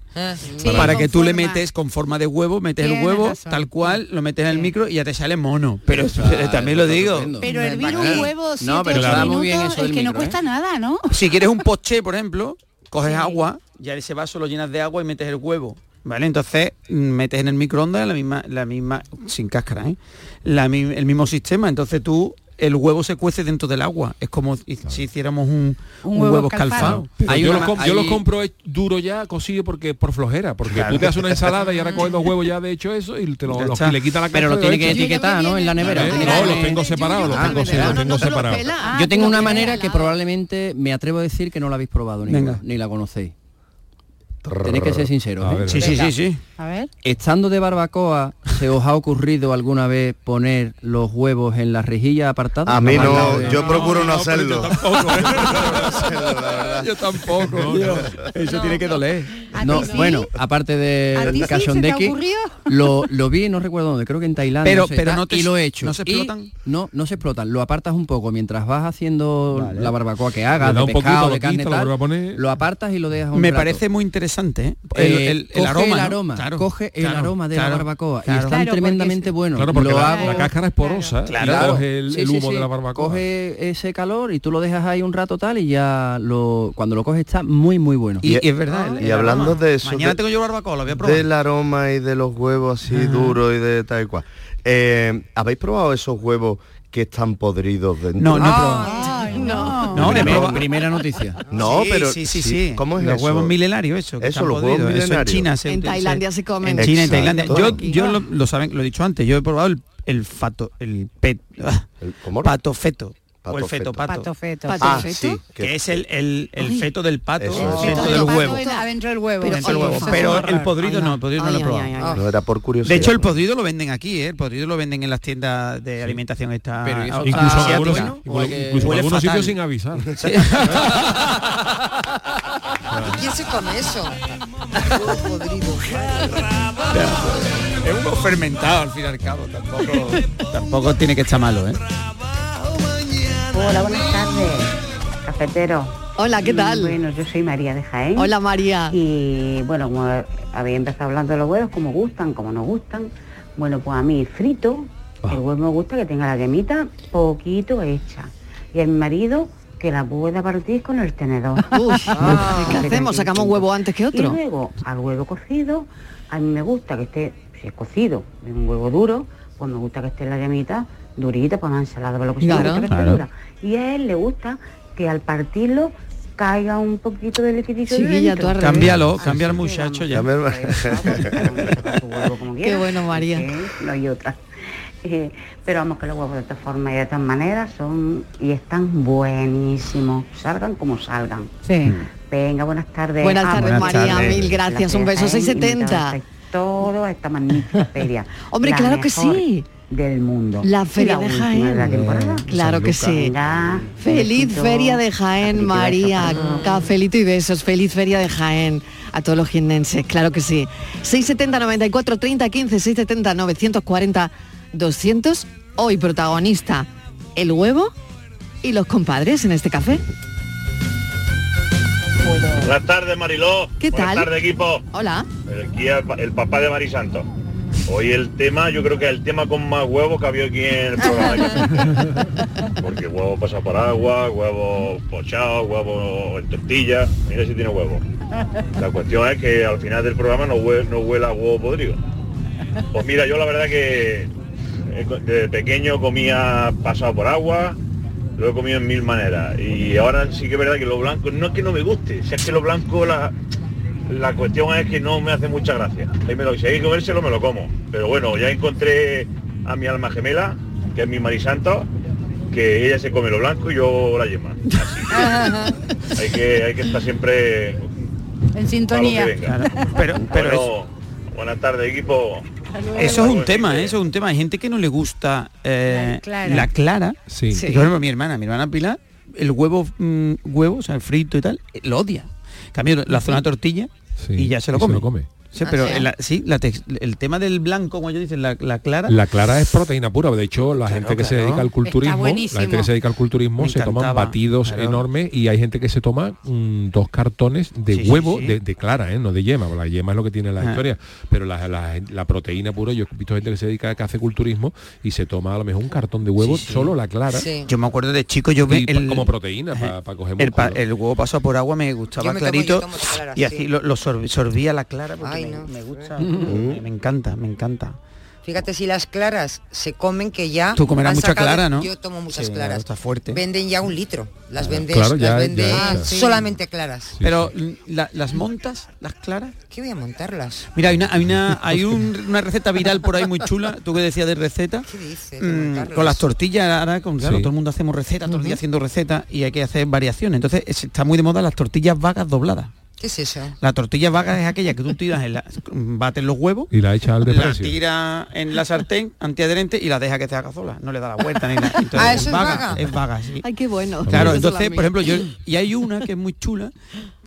Speaker 4: Sí,
Speaker 6: para que tú le metes con forma de huevo, metes el huevo
Speaker 4: razón.
Speaker 6: tal cual, lo metes en el
Speaker 4: Sí.
Speaker 6: micro y ya te sale mono. Pero también lo digo.
Speaker 4: Pero hervir un huevo siete,
Speaker 9: No, pero
Speaker 4: ocho
Speaker 9: muy bien eso
Speaker 4: es que no
Speaker 9: micro, ¿eh?
Speaker 4: cuesta nada, ¿no?
Speaker 6: Si quieres un poché, por ejemplo, coges agua, ya ese vaso lo llenas de agua y metes el huevo. ¿Vale? Entonces mm, metes en el microondas la misma, la misma, sin cáscara, ¿eh? La el mismo sistema. Entonces tú, el huevo se cuece dentro del agua. Es como si- si hiciéramos un,
Speaker 4: Un
Speaker 6: un
Speaker 4: huevo
Speaker 6: huevo,
Speaker 4: escalfado.
Speaker 5: yo,
Speaker 9: una-
Speaker 5: lo com- yo
Speaker 9: hay-
Speaker 5: lo compro he- duro ya, cocido, porque por flojera, porque
Speaker 6: Claro.
Speaker 5: tú te haces una ensalada y ahora coges dos huevos ya de hecho eso y te lo,
Speaker 6: Ya
Speaker 5: lo-
Speaker 6: está.
Speaker 5: y le quita la
Speaker 9: Pero lo tiene que etiquetar, ¿no? En la nevera.
Speaker 5: ¿Eh? No, los tengo separados, los tengo, los separados.
Speaker 9: Yo tengo una manera que probablemente me atrevo a decir que no la habéis probado ni la conocéis. Tenéis que ser sinceros. ¿eh?
Speaker 6: Sí, sí, sí, sí.
Speaker 4: A ver.
Speaker 9: Estando de barbacoa, ¿se os ha ocurrido alguna vez poner los huevos en la rejilla apartada?
Speaker 8: A mí no,
Speaker 9: de-
Speaker 8: yo procuro no,
Speaker 5: no, pero yo
Speaker 8: hacerlo.
Speaker 6: Yo tampoco. Eso tiene que doler.
Speaker 4: ¿A
Speaker 9: No,
Speaker 4: sí?
Speaker 9: bueno, aparte
Speaker 4: ¿A ti
Speaker 9: de
Speaker 4: sí se te
Speaker 9: cachondeki,
Speaker 4: ocurrió?
Speaker 9: lo, lo vi, no recuerdo dónde, creo que en Tailandia.
Speaker 6: Pero-
Speaker 9: no sé,
Speaker 6: pero no te-
Speaker 9: y lo he hecho.
Speaker 6: ¿no se
Speaker 9: Y
Speaker 6: explotan?
Speaker 9: no, no se explotan. Lo apartas un poco mientras vas haciendo
Speaker 6: Vale.
Speaker 9: la barbacoa que hagas, de pescado,
Speaker 5: lo
Speaker 9: de carne
Speaker 5: lo
Speaker 9: tal,
Speaker 5: vuelve a poner.
Speaker 9: lo apartas y lo dejas un
Speaker 6: Me
Speaker 9: rato.
Speaker 6: parece muy interesante. ¿Eh? El,
Speaker 9: Eh,
Speaker 6: el- el
Speaker 9: coge
Speaker 6: aroma.
Speaker 9: el
Speaker 6: ¿no?
Speaker 9: aroma,
Speaker 6: Claro,
Speaker 9: coge el
Speaker 6: claro,
Speaker 9: aroma de
Speaker 6: claro,
Speaker 9: la barbacoa y están tremendamente buenos.
Speaker 5: Claro, porque
Speaker 9: Lo
Speaker 5: la,
Speaker 9: hago-
Speaker 5: la cáscara es porosa
Speaker 6: Claro.
Speaker 5: y
Speaker 6: Claro.
Speaker 5: coge el,
Speaker 9: Sí,
Speaker 5: el
Speaker 9: sí,
Speaker 5: humo
Speaker 9: sí.
Speaker 5: de la barbacoa.
Speaker 9: Coge ese calor y tú lo dejas ahí un rato tal y ya lo cuando lo coges está muy muy bueno.
Speaker 6: Y, y es verdad. el-
Speaker 8: Y
Speaker 6: el
Speaker 8: hablando
Speaker 6: aroma.
Speaker 8: de eso,
Speaker 6: Mañana
Speaker 8: de-
Speaker 6: tengo yo barbacoa, lo voy a probar.
Speaker 8: Del aroma y de los huevos así duros y de tal y cual. Eh, ¿Habéis probado esos huevos que están podridos dentro?
Speaker 6: No, no he probado.
Speaker 4: No.
Speaker 6: No,
Speaker 9: Primera-
Speaker 6: probado.
Speaker 9: primera noticia.
Speaker 8: No,
Speaker 6: Sí,
Speaker 8: pero
Speaker 6: sí, sí, sí.
Speaker 8: ¿Cómo es
Speaker 6: los
Speaker 8: eso?
Speaker 6: huevos milenarios, eso. que
Speaker 8: Eso, los huevos
Speaker 6: podridos. Eso en
Speaker 8: milenarios.
Speaker 6: China se
Speaker 3: En Tailandia se comen.
Speaker 6: En China, en. Tailandia. Yo, yo lo, lo saben, lo he dicho antes, yo he probado el, el fato, el pet,
Speaker 8: El- ¿Cómo
Speaker 6: pato feto. O el feto
Speaker 8: feto.
Speaker 6: pato.
Speaker 4: Pato feto.
Speaker 3: Pato
Speaker 8: Ah,
Speaker 3: feto.
Speaker 8: sí.
Speaker 6: Que es el, el, el feto del pato
Speaker 8: Eso,
Speaker 6: dentro
Speaker 4: Feto
Speaker 6: del huevo.
Speaker 4: en- Adentro del huevo.
Speaker 3: Pero,
Speaker 6: huevo.
Speaker 3: un
Speaker 6: el podrido
Speaker 3: Ay,
Speaker 6: no, el podrido no lo he probado.
Speaker 8: No era por curiosidad.
Speaker 6: De hecho, el podrido lo venden aquí, ¿eh? el podrido lo venden en las tiendas de alimentación esta
Speaker 9: Pero ¿y eso
Speaker 5: Incluso en algunos,
Speaker 9: bueno, que-
Speaker 5: incluso en sitios sin avisar.
Speaker 7: ¿Y quién se come eso? Podrido.
Speaker 6: Es uno fermentado al fin y al cabo, tampoco, tampoco tiene que estar malo, ¿eh?
Speaker 10: Hola, buenas tardes, cafetero.
Speaker 3: Hola, ¿qué tal?
Speaker 10: Bueno, yo soy María de Jaén.
Speaker 3: Hola María.
Speaker 10: Y bueno, como había empezado hablando de los huevos, como gustan, como no gustan. Bueno, pues a mí frito,
Speaker 3: Ah.
Speaker 10: el huevo me gusta que tenga la yemita poquito hecha. Y a mi marido que la pueda partir con el tenedor.
Speaker 3: Uf,
Speaker 10: Ah,
Speaker 3: ¿Qué hacemos? ¿Sacamos huevo antes que
Speaker 10: Y
Speaker 3: otro?
Speaker 10: luego al huevo cocido, a mí me gusta que esté, si es cocido, es un huevo duro, pues me gusta que esté la yemita durita para una ensalada, para lo que sea, me
Speaker 3: Claro.
Speaker 10: Y a él le gusta que al partirlo caiga un poquito de liquidito
Speaker 3: revés.
Speaker 6: Cámbialo, cambia al muchacho ya.
Speaker 10: Pues, como quiera,
Speaker 3: bueno, María.
Speaker 10: No hay otra. Eh, pero vamos que los huevos de esta forma y de esta manera son y están buenísimos, salgan como salgan.
Speaker 4: Sí.
Speaker 10: Venga, buenas tardes.
Speaker 3: Buenas
Speaker 10: Ah,
Speaker 3: tardes
Speaker 6: buenas
Speaker 3: María,
Speaker 6: tardes.
Speaker 3: mil gracias, un beso,
Speaker 10: Jaén,
Speaker 3: 670.
Speaker 10: invitados a Todo esta magnífica feria.
Speaker 3: Hombre,
Speaker 10: La
Speaker 3: claro que sí.
Speaker 10: Del mundo.
Speaker 3: La feria de
Speaker 10: última
Speaker 3: Jaén.
Speaker 10: de la temporada.
Speaker 3: Claro que sí.
Speaker 10: Venga,
Speaker 3: Feliz
Speaker 10: besito.
Speaker 3: feria de Jaén, María. Cafelito y besos. Feliz feria de Jaén a todos los jiennenses, claro que sí. 670 94 30 15 670 940 200. Hoy protagonista el huevo y los compadres en este café.
Speaker 11: Buenas tardes, Mariló.
Speaker 3: ¿Qué
Speaker 11: Buenas
Speaker 3: tal?
Speaker 11: tardes, equipo.
Speaker 3: Hola.
Speaker 11: Aquí el, el papá de Marisanto. Hoy el tema, yo creo que el tema con más huevos que había aquí en el programa. Porque huevo pasa por agua, huevo pochado, huevo en tortilla. Mira si tiene huevo. La cuestión es que al final del programa no huele, no huele a huevo podrido. Pues mira, yo la verdad que eh, desde pequeño comía pasado por agua, lo he comido en mil maneras. Y ahora sí que es verdad que lo blanco, no es que no me guste, si es que lo blanco la, la cuestión es que no me hace mucha gracia. Ahí me lo, si hay que comérselo me lo como. Pero bueno, ya encontré a mi alma gemela, que es mi marisanto, que ella se come lo blanco y yo la yema. Así que hay que, hay que estar siempre
Speaker 4: En
Speaker 11: para lo que
Speaker 4: sintonía.
Speaker 11: venga.
Speaker 6: Pero, pero
Speaker 11: Bueno, buenas tardes equipo.
Speaker 6: Eso es un tema, ¿eh? eso es un tema. Hay gente que no le gusta eh,
Speaker 4: La clara.
Speaker 6: la clara.
Speaker 5: Sí.
Speaker 3: Sí.
Speaker 6: Y, por ejemplo, mi hermana, mi hermana Pilar, el huevo, mm, huevo, o sea, el frito y tal, eh, lo odia. Cambio la zona tortilla
Speaker 5: Sí,
Speaker 6: y ya se lo come.
Speaker 5: come.
Speaker 6: Sí,
Speaker 7: Ah,
Speaker 6: pero la- sí, la tex- el tema del blanco, como ellos dicen, la, la clara.
Speaker 5: La clara es proteína pura. De hecho, la gente que se dedica al culturismo, la gente que se dedica al culturismo
Speaker 6: Me
Speaker 5: se toman batidos
Speaker 6: claro.
Speaker 5: enormes y hay gente que se toma mm, dos cartones de
Speaker 6: Sí,
Speaker 5: huevo
Speaker 6: sí.
Speaker 5: De, de clara, ¿eh? no de yema. porque La yema es lo que tiene la
Speaker 6: Ah.
Speaker 5: historia. Pero la, la- la proteína pura, yo he visto gente que se dedica que hace culturismo y se toma a lo mejor un cartón de huevo,
Speaker 6: Sí, sí.
Speaker 5: solo la clara.
Speaker 7: Sí.
Speaker 6: Yo me acuerdo de chico, yo
Speaker 5: pa-
Speaker 6: el,
Speaker 5: como proteína para coger
Speaker 6: el, pa- el huevo pasado por agua me
Speaker 7: Yo
Speaker 6: gustaba
Speaker 7: tomo-
Speaker 6: clarito
Speaker 7: yo tomo clara,
Speaker 6: y
Speaker 7: sí.
Speaker 6: así lo, lo sorb- sorbía la clara porque
Speaker 7: Ay, no.
Speaker 6: me gusta, me, me encanta, me encanta.
Speaker 7: Fíjate si las claras se comen que ya
Speaker 6: Tú comerás mucha
Speaker 7: sacado-
Speaker 6: clara, ¿no?
Speaker 7: Yo tomo muchas
Speaker 6: Sí,
Speaker 7: claras.
Speaker 6: está fuerte.
Speaker 7: Venden ya un litro. Las venden,
Speaker 5: claro, ya-
Speaker 7: las venden
Speaker 5: ya- ya.
Speaker 7: solamente claras.
Speaker 5: Sí,
Speaker 6: Pero
Speaker 5: sí.
Speaker 6: la- las montas, las claras.
Speaker 7: ¿Qué voy a montarlas?
Speaker 6: Mira, hay una, hay una, hay un- una receta viral por ahí muy chula, tú que decías de receta,
Speaker 7: ¿Qué dices?
Speaker 6: mm, con las tortillas, ahora con, claro,
Speaker 5: Sí.
Speaker 6: todo el mundo hacemos recetas, todo el día haciendo recetas y hay que hacer variaciones. Entonces es- está muy de moda las tortillas vagas dobladas.
Speaker 7: ¿Qué es eso?
Speaker 6: La tortilla vaga es aquella que tú tiras, en la, bates los huevos,
Speaker 5: Y la echa al
Speaker 6: la
Speaker 5: desprecio.
Speaker 6: tira en la sartén antiadherente y la deja que se haga sola, no le da la vuelta ni nada. Entonces,
Speaker 7: Ah, ¿eso es vaga?
Speaker 6: Es vaga, sí.
Speaker 3: Ay, qué bueno.
Speaker 6: Claro,
Speaker 3: la
Speaker 6: entonces, por ejemplo, yo y hay una que es muy chula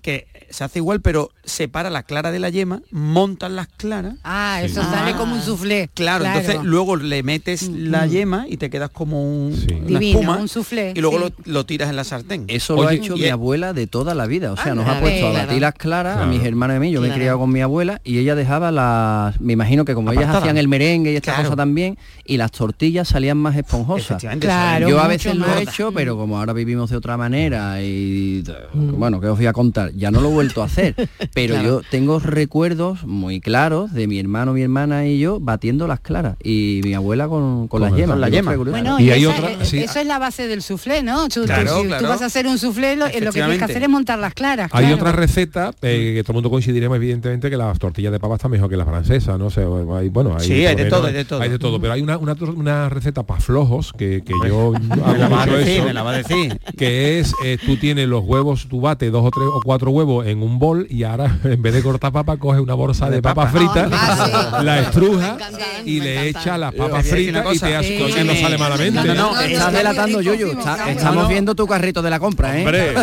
Speaker 6: que se hace igual, pero separa la clara de la yema, montan las claras.
Speaker 4: Ah,
Speaker 5: Sí.
Speaker 4: eso sale como un soufflé.
Speaker 6: Claro, entonces luego le metes la yema y te quedas como un,
Speaker 5: Sí.
Speaker 6: una
Speaker 4: Divino,
Speaker 6: espuma
Speaker 4: un soufflé,
Speaker 6: y luego
Speaker 4: sí.
Speaker 6: lo, lo tiras en la sartén.
Speaker 9: Eso lo ha hecho mi
Speaker 6: es-
Speaker 9: abuela de toda la vida. O sea, nos ha puesto a
Speaker 3: claro.
Speaker 9: batir las claras, a mis hermanos y a mí. Yo me he criado con mi abuela y ella dejaba las... Me imagino que como ellas hacían el merengue y esta
Speaker 6: Claro.
Speaker 9: cosa también, y las tortillas salían más esponjosas.
Speaker 4: Claro.
Speaker 9: Yo a veces lo he hecho, pero como ahora vivimos de otra manera y
Speaker 3: Mm.
Speaker 9: bueno, que os voy a contar, ya no lo vuelto a hacer, pero
Speaker 3: Claro.
Speaker 9: yo tengo recuerdos muy claros de mi hermano, mi hermana y yo batiendo las claras y mi abuela con, con
Speaker 5: Con
Speaker 9: las yemas.
Speaker 6: con la yema.
Speaker 4: Bueno,
Speaker 5: Y
Speaker 4: y,
Speaker 5: hay
Speaker 4: esa-
Speaker 5: otra- sí.
Speaker 4: eso es la base del soufflé, ¿no? Tú,
Speaker 6: Claro,
Speaker 4: si
Speaker 6: claro.
Speaker 4: tú vas a hacer un soufflé, lo, lo que tienes que hacer es montar las claras.
Speaker 5: Hay
Speaker 4: claro.
Speaker 5: otra receta eh, que todo el mundo coincidiremos evidentemente que las tortillas de papa están mejor que las francesas, no sé, hay, bueno, hay,
Speaker 6: Sí, hay de todo, hay de todo.
Speaker 5: Hay de todo, pero hay una, una, una receta para flojos que, que yo
Speaker 6: Me
Speaker 5: hago
Speaker 6: la va a decir,
Speaker 5: eso,
Speaker 6: me la va a decir.
Speaker 5: que es eh, tú tienes los huevos, tú bates dos o tres o cuatro huevos en un bol y ahora en vez de cortar papa coges una bolsa de,
Speaker 6: De
Speaker 5: papa,
Speaker 6: papa.
Speaker 5: frita,
Speaker 7: Ah, sí.
Speaker 5: la
Speaker 3: Me
Speaker 5: estruja y le echa las papas fritas y te
Speaker 6: cosa.
Speaker 5: hace
Speaker 6: Sí.
Speaker 5: que no sale malamente.
Speaker 6: No, no, no,
Speaker 9: Estás delatando,
Speaker 7: rico,
Speaker 9: Está- estamos
Speaker 6: no,
Speaker 9: viendo tu carrito de la compra, ¿eh?
Speaker 5: Hombre,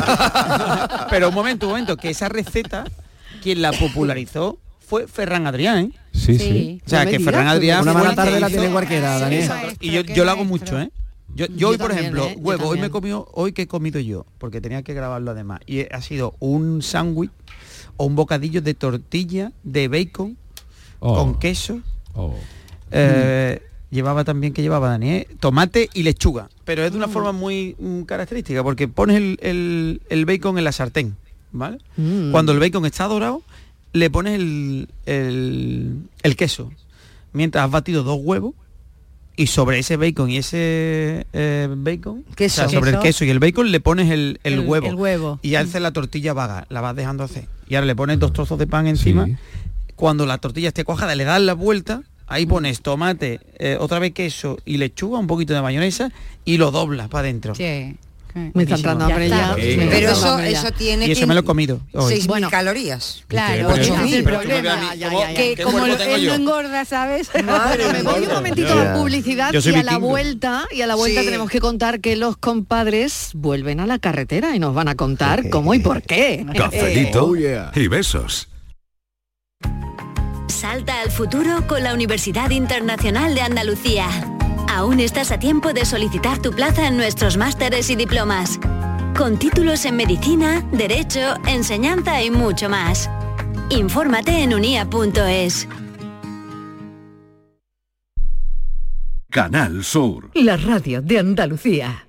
Speaker 6: Pero un momento, un momento, que esa receta, quien la popularizó fue Ferran Adrián, ¿eh?
Speaker 5: sí, sí.
Speaker 4: Sí.
Speaker 6: O sea, que Ferran Adrián
Speaker 9: Una
Speaker 6: fue
Speaker 9: mala tarde la tiene cualquiera, Daniel.
Speaker 6: Y yo, yo lo hago mucho, ¿eh? Yo, yo
Speaker 3: Yo
Speaker 6: hoy, por
Speaker 3: también,
Speaker 6: ejemplo,
Speaker 3: ¿eh?
Speaker 6: Huevo, hoy me comido, hoy que he comido yo, porque tenía que grabarlo además, y ha sido un sándwich o un bocadillo de tortilla de bacon
Speaker 5: Oh,
Speaker 6: con queso.
Speaker 5: oh.
Speaker 6: eh, Llevaba también que llevaba Daniel, tomate y lechuga, pero es de una forma muy mm, característica, porque pones el, el- el bacon en la sartén, ¿vale?
Speaker 3: Mm.
Speaker 6: Cuando el bacon está dorado, le pones el, el- el queso. Mientras has batido dos huevos y sobre ese bacon y ese eh, bacon,
Speaker 7: Queso.
Speaker 6: o sea, sobre el
Speaker 4: Queso.
Speaker 6: queso y el bacon le pones el, el
Speaker 4: El-
Speaker 6: huevo.
Speaker 4: el huevo.
Speaker 6: Y haces la tortilla vaga, la vas dejando hacer. Y ahora le pones dos trozos de pan encima.
Speaker 5: Sí.
Speaker 6: Cuando la tortilla esté cuajada, le das la vuelta, ahí pones tomate, eh, otra vez queso y lechuga, un poquito de mayonesa y lo doblas para adentro.
Speaker 4: Sí.
Speaker 3: Me está entrando hambre
Speaker 4: Ya está.
Speaker 9: Sí.
Speaker 7: Pero eso, eso tiene
Speaker 6: Y eso me lo he comido hoy.
Speaker 7: 6.000
Speaker 3: Bueno.
Speaker 7: calorías.
Speaker 4: Claro, ese es el problema.
Speaker 6: ves-
Speaker 3: Ya,
Speaker 6: ¿cómo-
Speaker 3: ya, ya.
Speaker 4: Que como lo- él
Speaker 6: yo?
Speaker 4: no engorda, ¿sabes?
Speaker 7: Madre
Speaker 3: Me voy un momentito
Speaker 8: Ya.
Speaker 3: a publicidad y a la vuelta y a la vuelta
Speaker 7: Sí.
Speaker 3: tenemos que contar que los compadres vuelven a la carretera y nos van a contar cómo y por qué.
Speaker 1: Cafelito
Speaker 8: Oh, yeah.
Speaker 1: y besos.
Speaker 12: Salta al futuro con la Universidad Internacional de Andalucía. Aún estás a tiempo de solicitar tu plaza en nuestros másteres y diplomas. Con títulos en medicina, derecho, enseñanza y mucho más. Infórmate en unia.es.
Speaker 1: Canal Sur.
Speaker 2: La radio de Andalucía.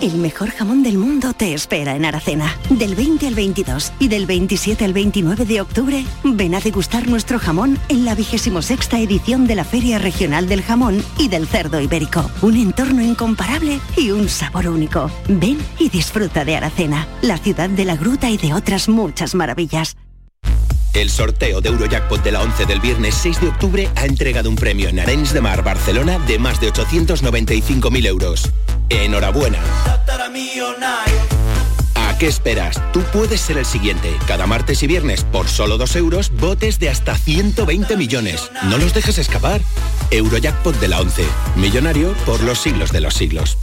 Speaker 13: El mejor jamón del mundo te espera en Aracena. Del 20 al 22 y del 27 al 29 de octubre, ven a degustar nuestro jamón en la 26 edición de la Feria Regional del Jamón y del Cerdo Ibérico. Un entorno incomparable y un sabor único. Ven y disfruta de Aracena, la ciudad de la gruta y de otras muchas maravillas.
Speaker 14: El sorteo de Eurojackpot de la 11 del viernes 6 de octubre ha entregado un premio en Arenys de Mar, Barcelona, de más de 895.000 euros. Enhorabuena. ¿A qué esperas? Tú puedes ser el siguiente. Cada martes y viernes, por solo 2 euros, botes de hasta 120 millones. No los dejes escapar. Eurojackpot de la 11. Millonario por los siglos de los siglos.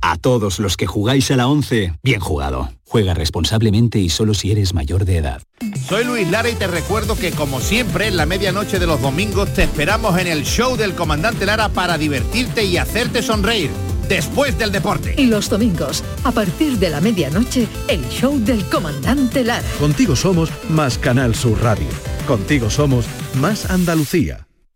Speaker 15: A todos los que jugáis a la 11, bien jugado. Juega responsablemente y solo si eres mayor de edad.
Speaker 16: Soy Luis Lara y te recuerdo que como siempre en la medianoche de los domingos te esperamos en el show del comandante Lara para divertirte y hacerte sonreír después del deporte.
Speaker 2: Y los domingos, a partir de la medianoche, el show del comandante Lara.
Speaker 17: Contigo somos más Canal Sur Radio. Contigo somos más Andalucía.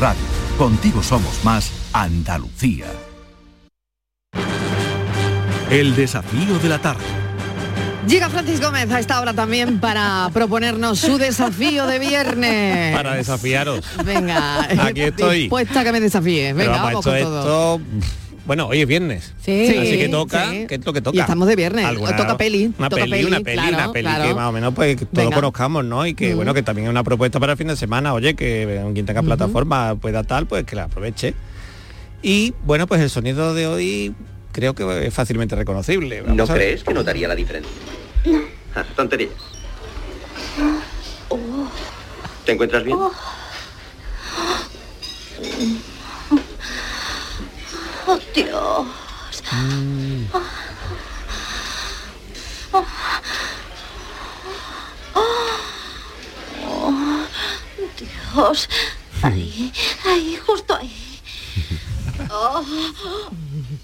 Speaker 1: Radio. Contigo somos más Andalucía.
Speaker 17: El desafío de la tarde.
Speaker 3: Llega Francis Gómez a esta hora también para proponernos su desafío de viernes.
Speaker 11: Para desafiaros.
Speaker 3: Venga,
Speaker 11: Aquí estoy.
Speaker 3: dispuesta a que me desafíes.
Speaker 11: Pero
Speaker 3: Venga,
Speaker 11: vamos, esto,
Speaker 3: con todo.
Speaker 11: esto- bueno, hoy es viernes.
Speaker 3: Sí.
Speaker 11: Así que toca,
Speaker 3: Sí.
Speaker 11: ¿qué es lo que toca?
Speaker 3: Y estamos de viernes.
Speaker 11: Alguna-
Speaker 3: Toca peli.
Speaker 11: Una
Speaker 3: toca
Speaker 11: peli, una peli,
Speaker 3: claro,
Speaker 11: una peli
Speaker 3: claro.
Speaker 11: que más o menos pues que todos
Speaker 3: Venga.
Speaker 11: conozcamos, ¿no? Y que
Speaker 3: Mm.
Speaker 11: bueno, que también es una propuesta para el fin de semana, oye, que quien tenga plataforma pueda tal, pues que la aproveche. Y bueno, pues el sonido de hoy creo que es fácilmente reconocible. Vamos
Speaker 18: ¿No crees que notaría la diferencia? Ah, tonterías. ¿Te encuentras bien?
Speaker 4: Oh, Dios. Oh, Dios. Ahí, ahí, justo ahí. Oh,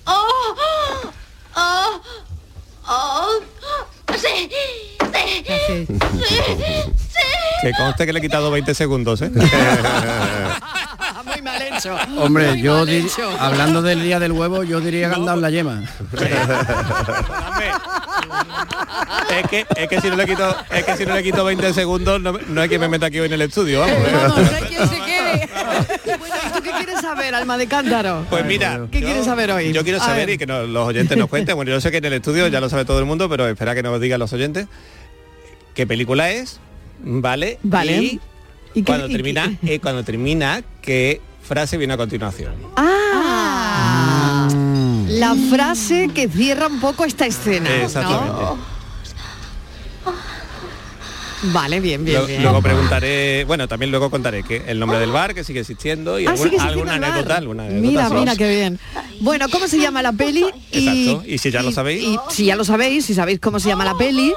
Speaker 4: oh, oh, oh. Sí, sí, sí, sí.
Speaker 11: Que conste que le he quitado 20 segundos, ¿eh?
Speaker 3: Muy mal hecho.
Speaker 9: Hombre,
Speaker 3: Muy
Speaker 9: yo dir-
Speaker 3: hecho.
Speaker 9: hablando del día del huevo, yo diría que han dado la yema.
Speaker 11: es, que, es que si no le quito, es que si no le quito 20 segundos, no, no hay que me meta aquí hoy en el estudio, vamos.
Speaker 3: ¿Quién se quede? Saber, alma de cántaro?
Speaker 11: Pues mira,
Speaker 3: ¿Qué quieres saber hoy?
Speaker 11: Yo quiero
Speaker 3: A
Speaker 11: saber
Speaker 3: ver.
Speaker 11: y que nos- los oyentes nos cuenten. Bueno, yo sé que en el estudio ya lo sabe todo el mundo, pero espera que nos digan los oyentes qué película es, ¿vale?
Speaker 3: Vale.
Speaker 11: Y,
Speaker 3: ¿Y qué-
Speaker 11: cuando
Speaker 3: y
Speaker 11: termina, eh, cuando termina, qué frase viene a continuación.
Speaker 3: Ah, la frase que cierra un poco esta escena. ¿no? Vale, bien, bien,
Speaker 11: Luego,
Speaker 3: bien.
Speaker 11: luego preguntaré, bueno, también luego contaré que el nombre del bar que sigue existiendo y
Speaker 3: Ah,
Speaker 11: alguna,
Speaker 3: sigue existiendo
Speaker 11: alguna anécdota, alguna anécdota.
Speaker 3: Mira, mira qué bien. Bueno, ¿cómo se llama la peli? Y,
Speaker 11: Exacto. Y si ya lo sabéis.
Speaker 3: y si ya lo sabéis, si sabéis cómo se llama la peli,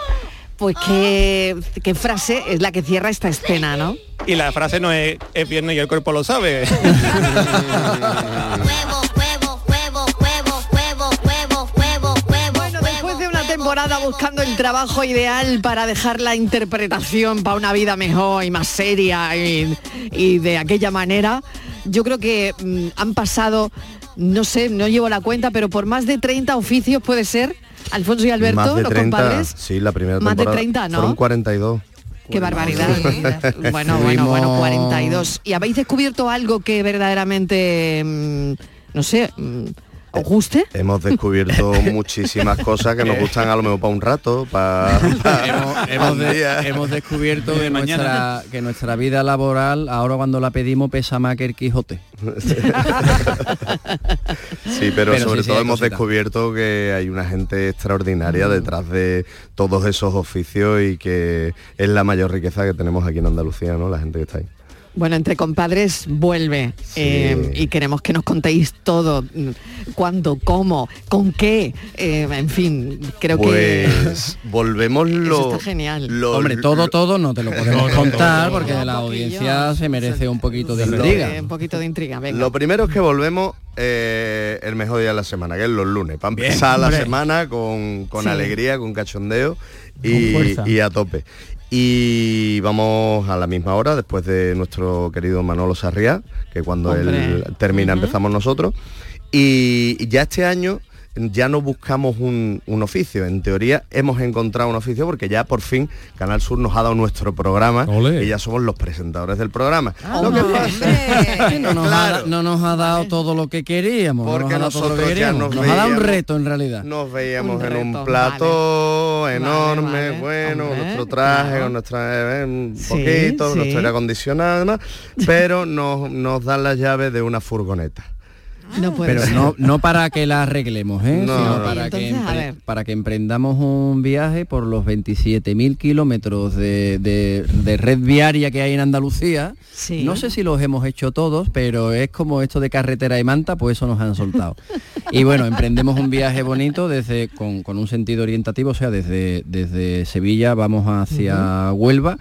Speaker 3: pues qué, qué frase es la que cierra esta escena, ¿no?
Speaker 11: Y la frase no es es viernes y el cuerpo lo sabe.
Speaker 3: temporada buscando el trabajo ideal para dejar la interpretación para una vida mejor y más seria y, y de aquella manera, yo creo que mm, han pasado, no sé, no llevo la cuenta, pero por más de 30 oficios puede ser Alfonso y Alberto,
Speaker 8: más de
Speaker 3: los
Speaker 8: 30,
Speaker 3: compadres.
Speaker 8: sí, la primera
Speaker 3: Más de
Speaker 8: temporada
Speaker 3: 30, ¿no?
Speaker 8: Fueron 42.
Speaker 3: Qué barbaridad. bueno, bueno, bueno,
Speaker 8: Fuimos-
Speaker 3: 42. ¿Y habéis descubierto algo que verdaderamente, mm, no sé, mm, os guste?
Speaker 8: Hemos descubierto muchísimas cosas que nos gustan a lo mejor para un rato, para,
Speaker 9: hemos, hemos de-
Speaker 8: día.
Speaker 9: hemos descubierto que
Speaker 8: mañana.
Speaker 9: nuestra, que nuestra vida laboral, ahora cuando la pedimos, pesa más que el Quijote.
Speaker 8: Sí, pero,
Speaker 9: Pero
Speaker 8: sobre
Speaker 9: sí,
Speaker 8: todo hemos descubierto que hay una gente extraordinaria detrás de todos esos oficios y que es la mayor riqueza que tenemos aquí en Andalucía, ¿no? La gente que está ahí.
Speaker 3: Bueno, entre compadres vuelve eh, y queremos que nos contéis todo, mm, cuándo, cómo, con qué, eh, en fin, creo que
Speaker 8: Pues volvemos lo...
Speaker 3: eso está genial.
Speaker 8: lo-
Speaker 9: Hombre, todo, todo no te lo podemos contar porque la audiencia se merece un poquito de intriga.
Speaker 3: Un poquito de intriga, venga.
Speaker 8: Lo primero es que volvemos eh, el mejor día de la semana, que es los lunes, para
Speaker 9: Bien,
Speaker 8: empezar la semana con, con
Speaker 9: Sí.
Speaker 8: alegría, con cachondeo y, y a tope. Y vamos a la misma hora, después de nuestro querido Manolo Sarriá, que cuando
Speaker 19: Hombre.
Speaker 8: él termina empezamos nosotros. Y ya este año ya no buscamos un, un oficio, en teoría hemos encontrado un oficio porque ya por fin Canal Sur nos ha dado nuestro programa y ya somos los presentadores del programa. Lo que pasa
Speaker 9: Que no, nos ha, no nos ha dado todo lo que queríamos. no
Speaker 8: Porque
Speaker 9: nos que
Speaker 8: nosotros ya
Speaker 9: queríamos.
Speaker 8: nos
Speaker 9: ha dado un reto en realidad.
Speaker 8: Nos veíamos
Speaker 9: Un
Speaker 8: en un plato
Speaker 9: vale.
Speaker 8: enorme,
Speaker 9: Vale, vale,
Speaker 8: bueno,
Speaker 9: hombre,
Speaker 8: nuestro traje,
Speaker 9: claro.
Speaker 8: con nuestra eh, un
Speaker 9: Sí,
Speaker 8: poquito,
Speaker 9: sí.
Speaker 8: nuestro aire acondicionado además, pero nos, nos dan las llaves de una furgoneta.
Speaker 3: No puede
Speaker 9: Pero
Speaker 3: ser.
Speaker 9: no, no para que la arreglemos, ¿eh?
Speaker 8: No,
Speaker 9: sino
Speaker 8: no.
Speaker 9: para, que
Speaker 3: Entonces,
Speaker 9: para emprendamos un viaje por los 27.000 kilómetros de, de- de red viaria que hay en Andalucía.
Speaker 3: Sí.
Speaker 9: No sé si los hemos hecho todos, pero es como esto de carretera y manta, pues eso nos han soltado. y bueno, emprendemos un viaje bonito desde con, con un sentido orientativo, o sea, desde, desde Sevilla vamos hacia Huelva.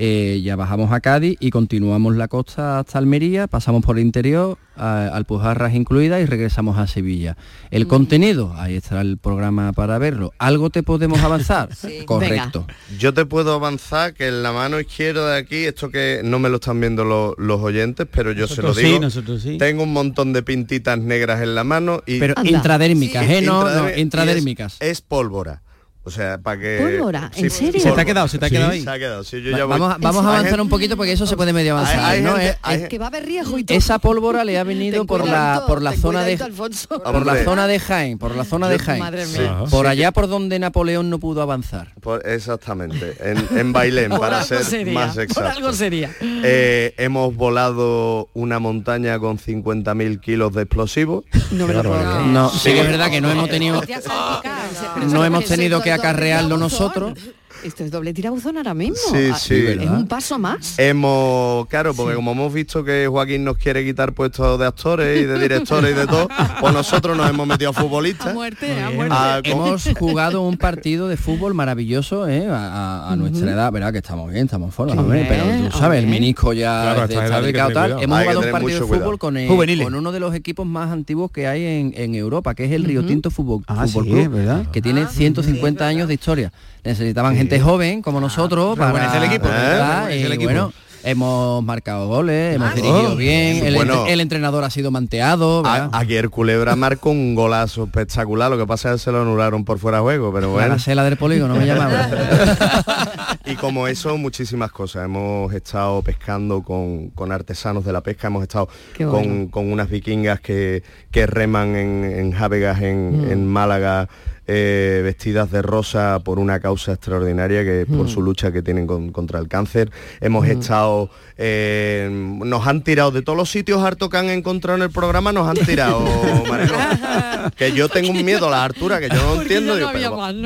Speaker 9: Eh, ya bajamos a Cádiz y continuamos la costa hasta Almería, pasamos por el interior, a- Alpujarras incluidas y regresamos a Sevilla. El contenido, ahí está el programa para verlo. ¿Algo te podemos avanzar? Correcto.
Speaker 8: Yo te puedo avanzar que en la mano izquierda de aquí, esto que no me lo están viendo lo- los oyentes, pero yo
Speaker 6: Nosotros
Speaker 8: se
Speaker 6: sí,
Speaker 8: lo digo.
Speaker 6: nosotros sí.
Speaker 8: Tengo un montón de pintitas negras en la mano y
Speaker 9: Pero Anda. intradérmicas, ¿eh? No- no,
Speaker 8: Intradérmicas, y
Speaker 9: intradérmicas.
Speaker 8: Es, es pólvora. O sea, para que
Speaker 3: ¿Pólvora? ¿En serio?
Speaker 6: Se te ha quedado, se te ha
Speaker 8: Sí,
Speaker 6: quedado ahí.
Speaker 8: Se ha quedado, sí, yo ya voy.
Speaker 9: vamos a, vamos a avanzar
Speaker 8: gente-
Speaker 9: un poquito porque eso se puede medio avanzar.
Speaker 8: Hay- hay
Speaker 9: ¿no?
Speaker 8: gente-
Speaker 9: Es-
Speaker 8: hay-
Speaker 3: Que va a haber riesgo y todo.
Speaker 9: esa pólvora le ha venido por la por la zona de
Speaker 3: Alfonso.
Speaker 9: por la zona de Jaén, por la zona de Jaén.
Speaker 3: Madre
Speaker 8: Sí.
Speaker 3: mía.
Speaker 9: Por
Speaker 8: Sí,
Speaker 9: allá por donde Napoleón no pudo avanzar.
Speaker 8: Por- exactamente, en, en Bailén,
Speaker 3: Por
Speaker 8: para ser
Speaker 3: sería,
Speaker 8: más
Speaker 3: por
Speaker 8: exacto.
Speaker 3: algo sería.
Speaker 8: Eh, hemos volado una montaña con 50.000 kilos de explosivos.
Speaker 3: No.
Speaker 9: No, sí es verdad que no hemos tenido no hemos tenido que acarrearlo nosotros.
Speaker 3: Esto es doble tirabuzón ahora mismo.
Speaker 8: Sí,
Speaker 3: Ah,
Speaker 8: sí.
Speaker 3: Es un paso más.
Speaker 8: Hemos, claro, porque como hemos visto que Joaquín nos quiere quitar puestos de actores y de directores y de todo, pues nosotros nos hemos metido a futbolistas.
Speaker 3: muerte, a
Speaker 8: Ah,
Speaker 9: Hemos jugado un partido de fútbol maravilloso ¿eh? a, a- a nuestra edad, verdad que estamos bien, estamos en forma, hombre, pero tú sabes, el menisco ya
Speaker 5: Claro, a
Speaker 9: es de
Speaker 5: esta
Speaker 9: estar
Speaker 5: edad hay que
Speaker 9: delicado,
Speaker 5: tener
Speaker 9: tal.
Speaker 5: cuidado.
Speaker 9: Hemos
Speaker 8: Hay
Speaker 9: jugado un partido de fútbol
Speaker 8: cuidado.
Speaker 9: con, el-
Speaker 6: Juveniles.
Speaker 9: con uno de los equipos más antiguos que hay en, en Europa, que es el Río Tinto Fútbol,
Speaker 6: Ah,
Speaker 9: Fútbol
Speaker 6: sí,
Speaker 9: Club,
Speaker 6: verdad.
Speaker 9: que tiene 150 años de historia. Necesitaban gente joven como nosotros para
Speaker 6: rejuvenecer el
Speaker 9: Y
Speaker 6: equipo.
Speaker 9: bueno, hemos marcado goles, hemos dirigido
Speaker 8: Oh,
Speaker 9: bien, el,
Speaker 8: bueno.
Speaker 9: entre- el entrenador ha sido manteado.
Speaker 8: A- Aquí el Culebra marcó un golazo espectacular, lo que pasa es que se lo anularon por fuera de juego, pero
Speaker 9: La
Speaker 8: bueno.
Speaker 9: gacela del polígono me llamaba.
Speaker 8: Y como eso, muchísimas cosas. Hemos estado pescando con, con artesanos de la pesca, hemos estado con, con unas vikingas que, que reman en, en Jávegas, en,
Speaker 3: Mm.
Speaker 8: en Málaga, eh, vestidas de rosa por una causa extraordinaria que es por
Speaker 3: Mm.
Speaker 8: su lucha que tienen con- contra el cáncer. Hemos
Speaker 3: Mm.
Speaker 8: estado, eh, nos han tirado de todos los sitios hartos que han encontrado en el programa, nos han tirado, que yo tengo un miedo a las alturas que yo no entiendo.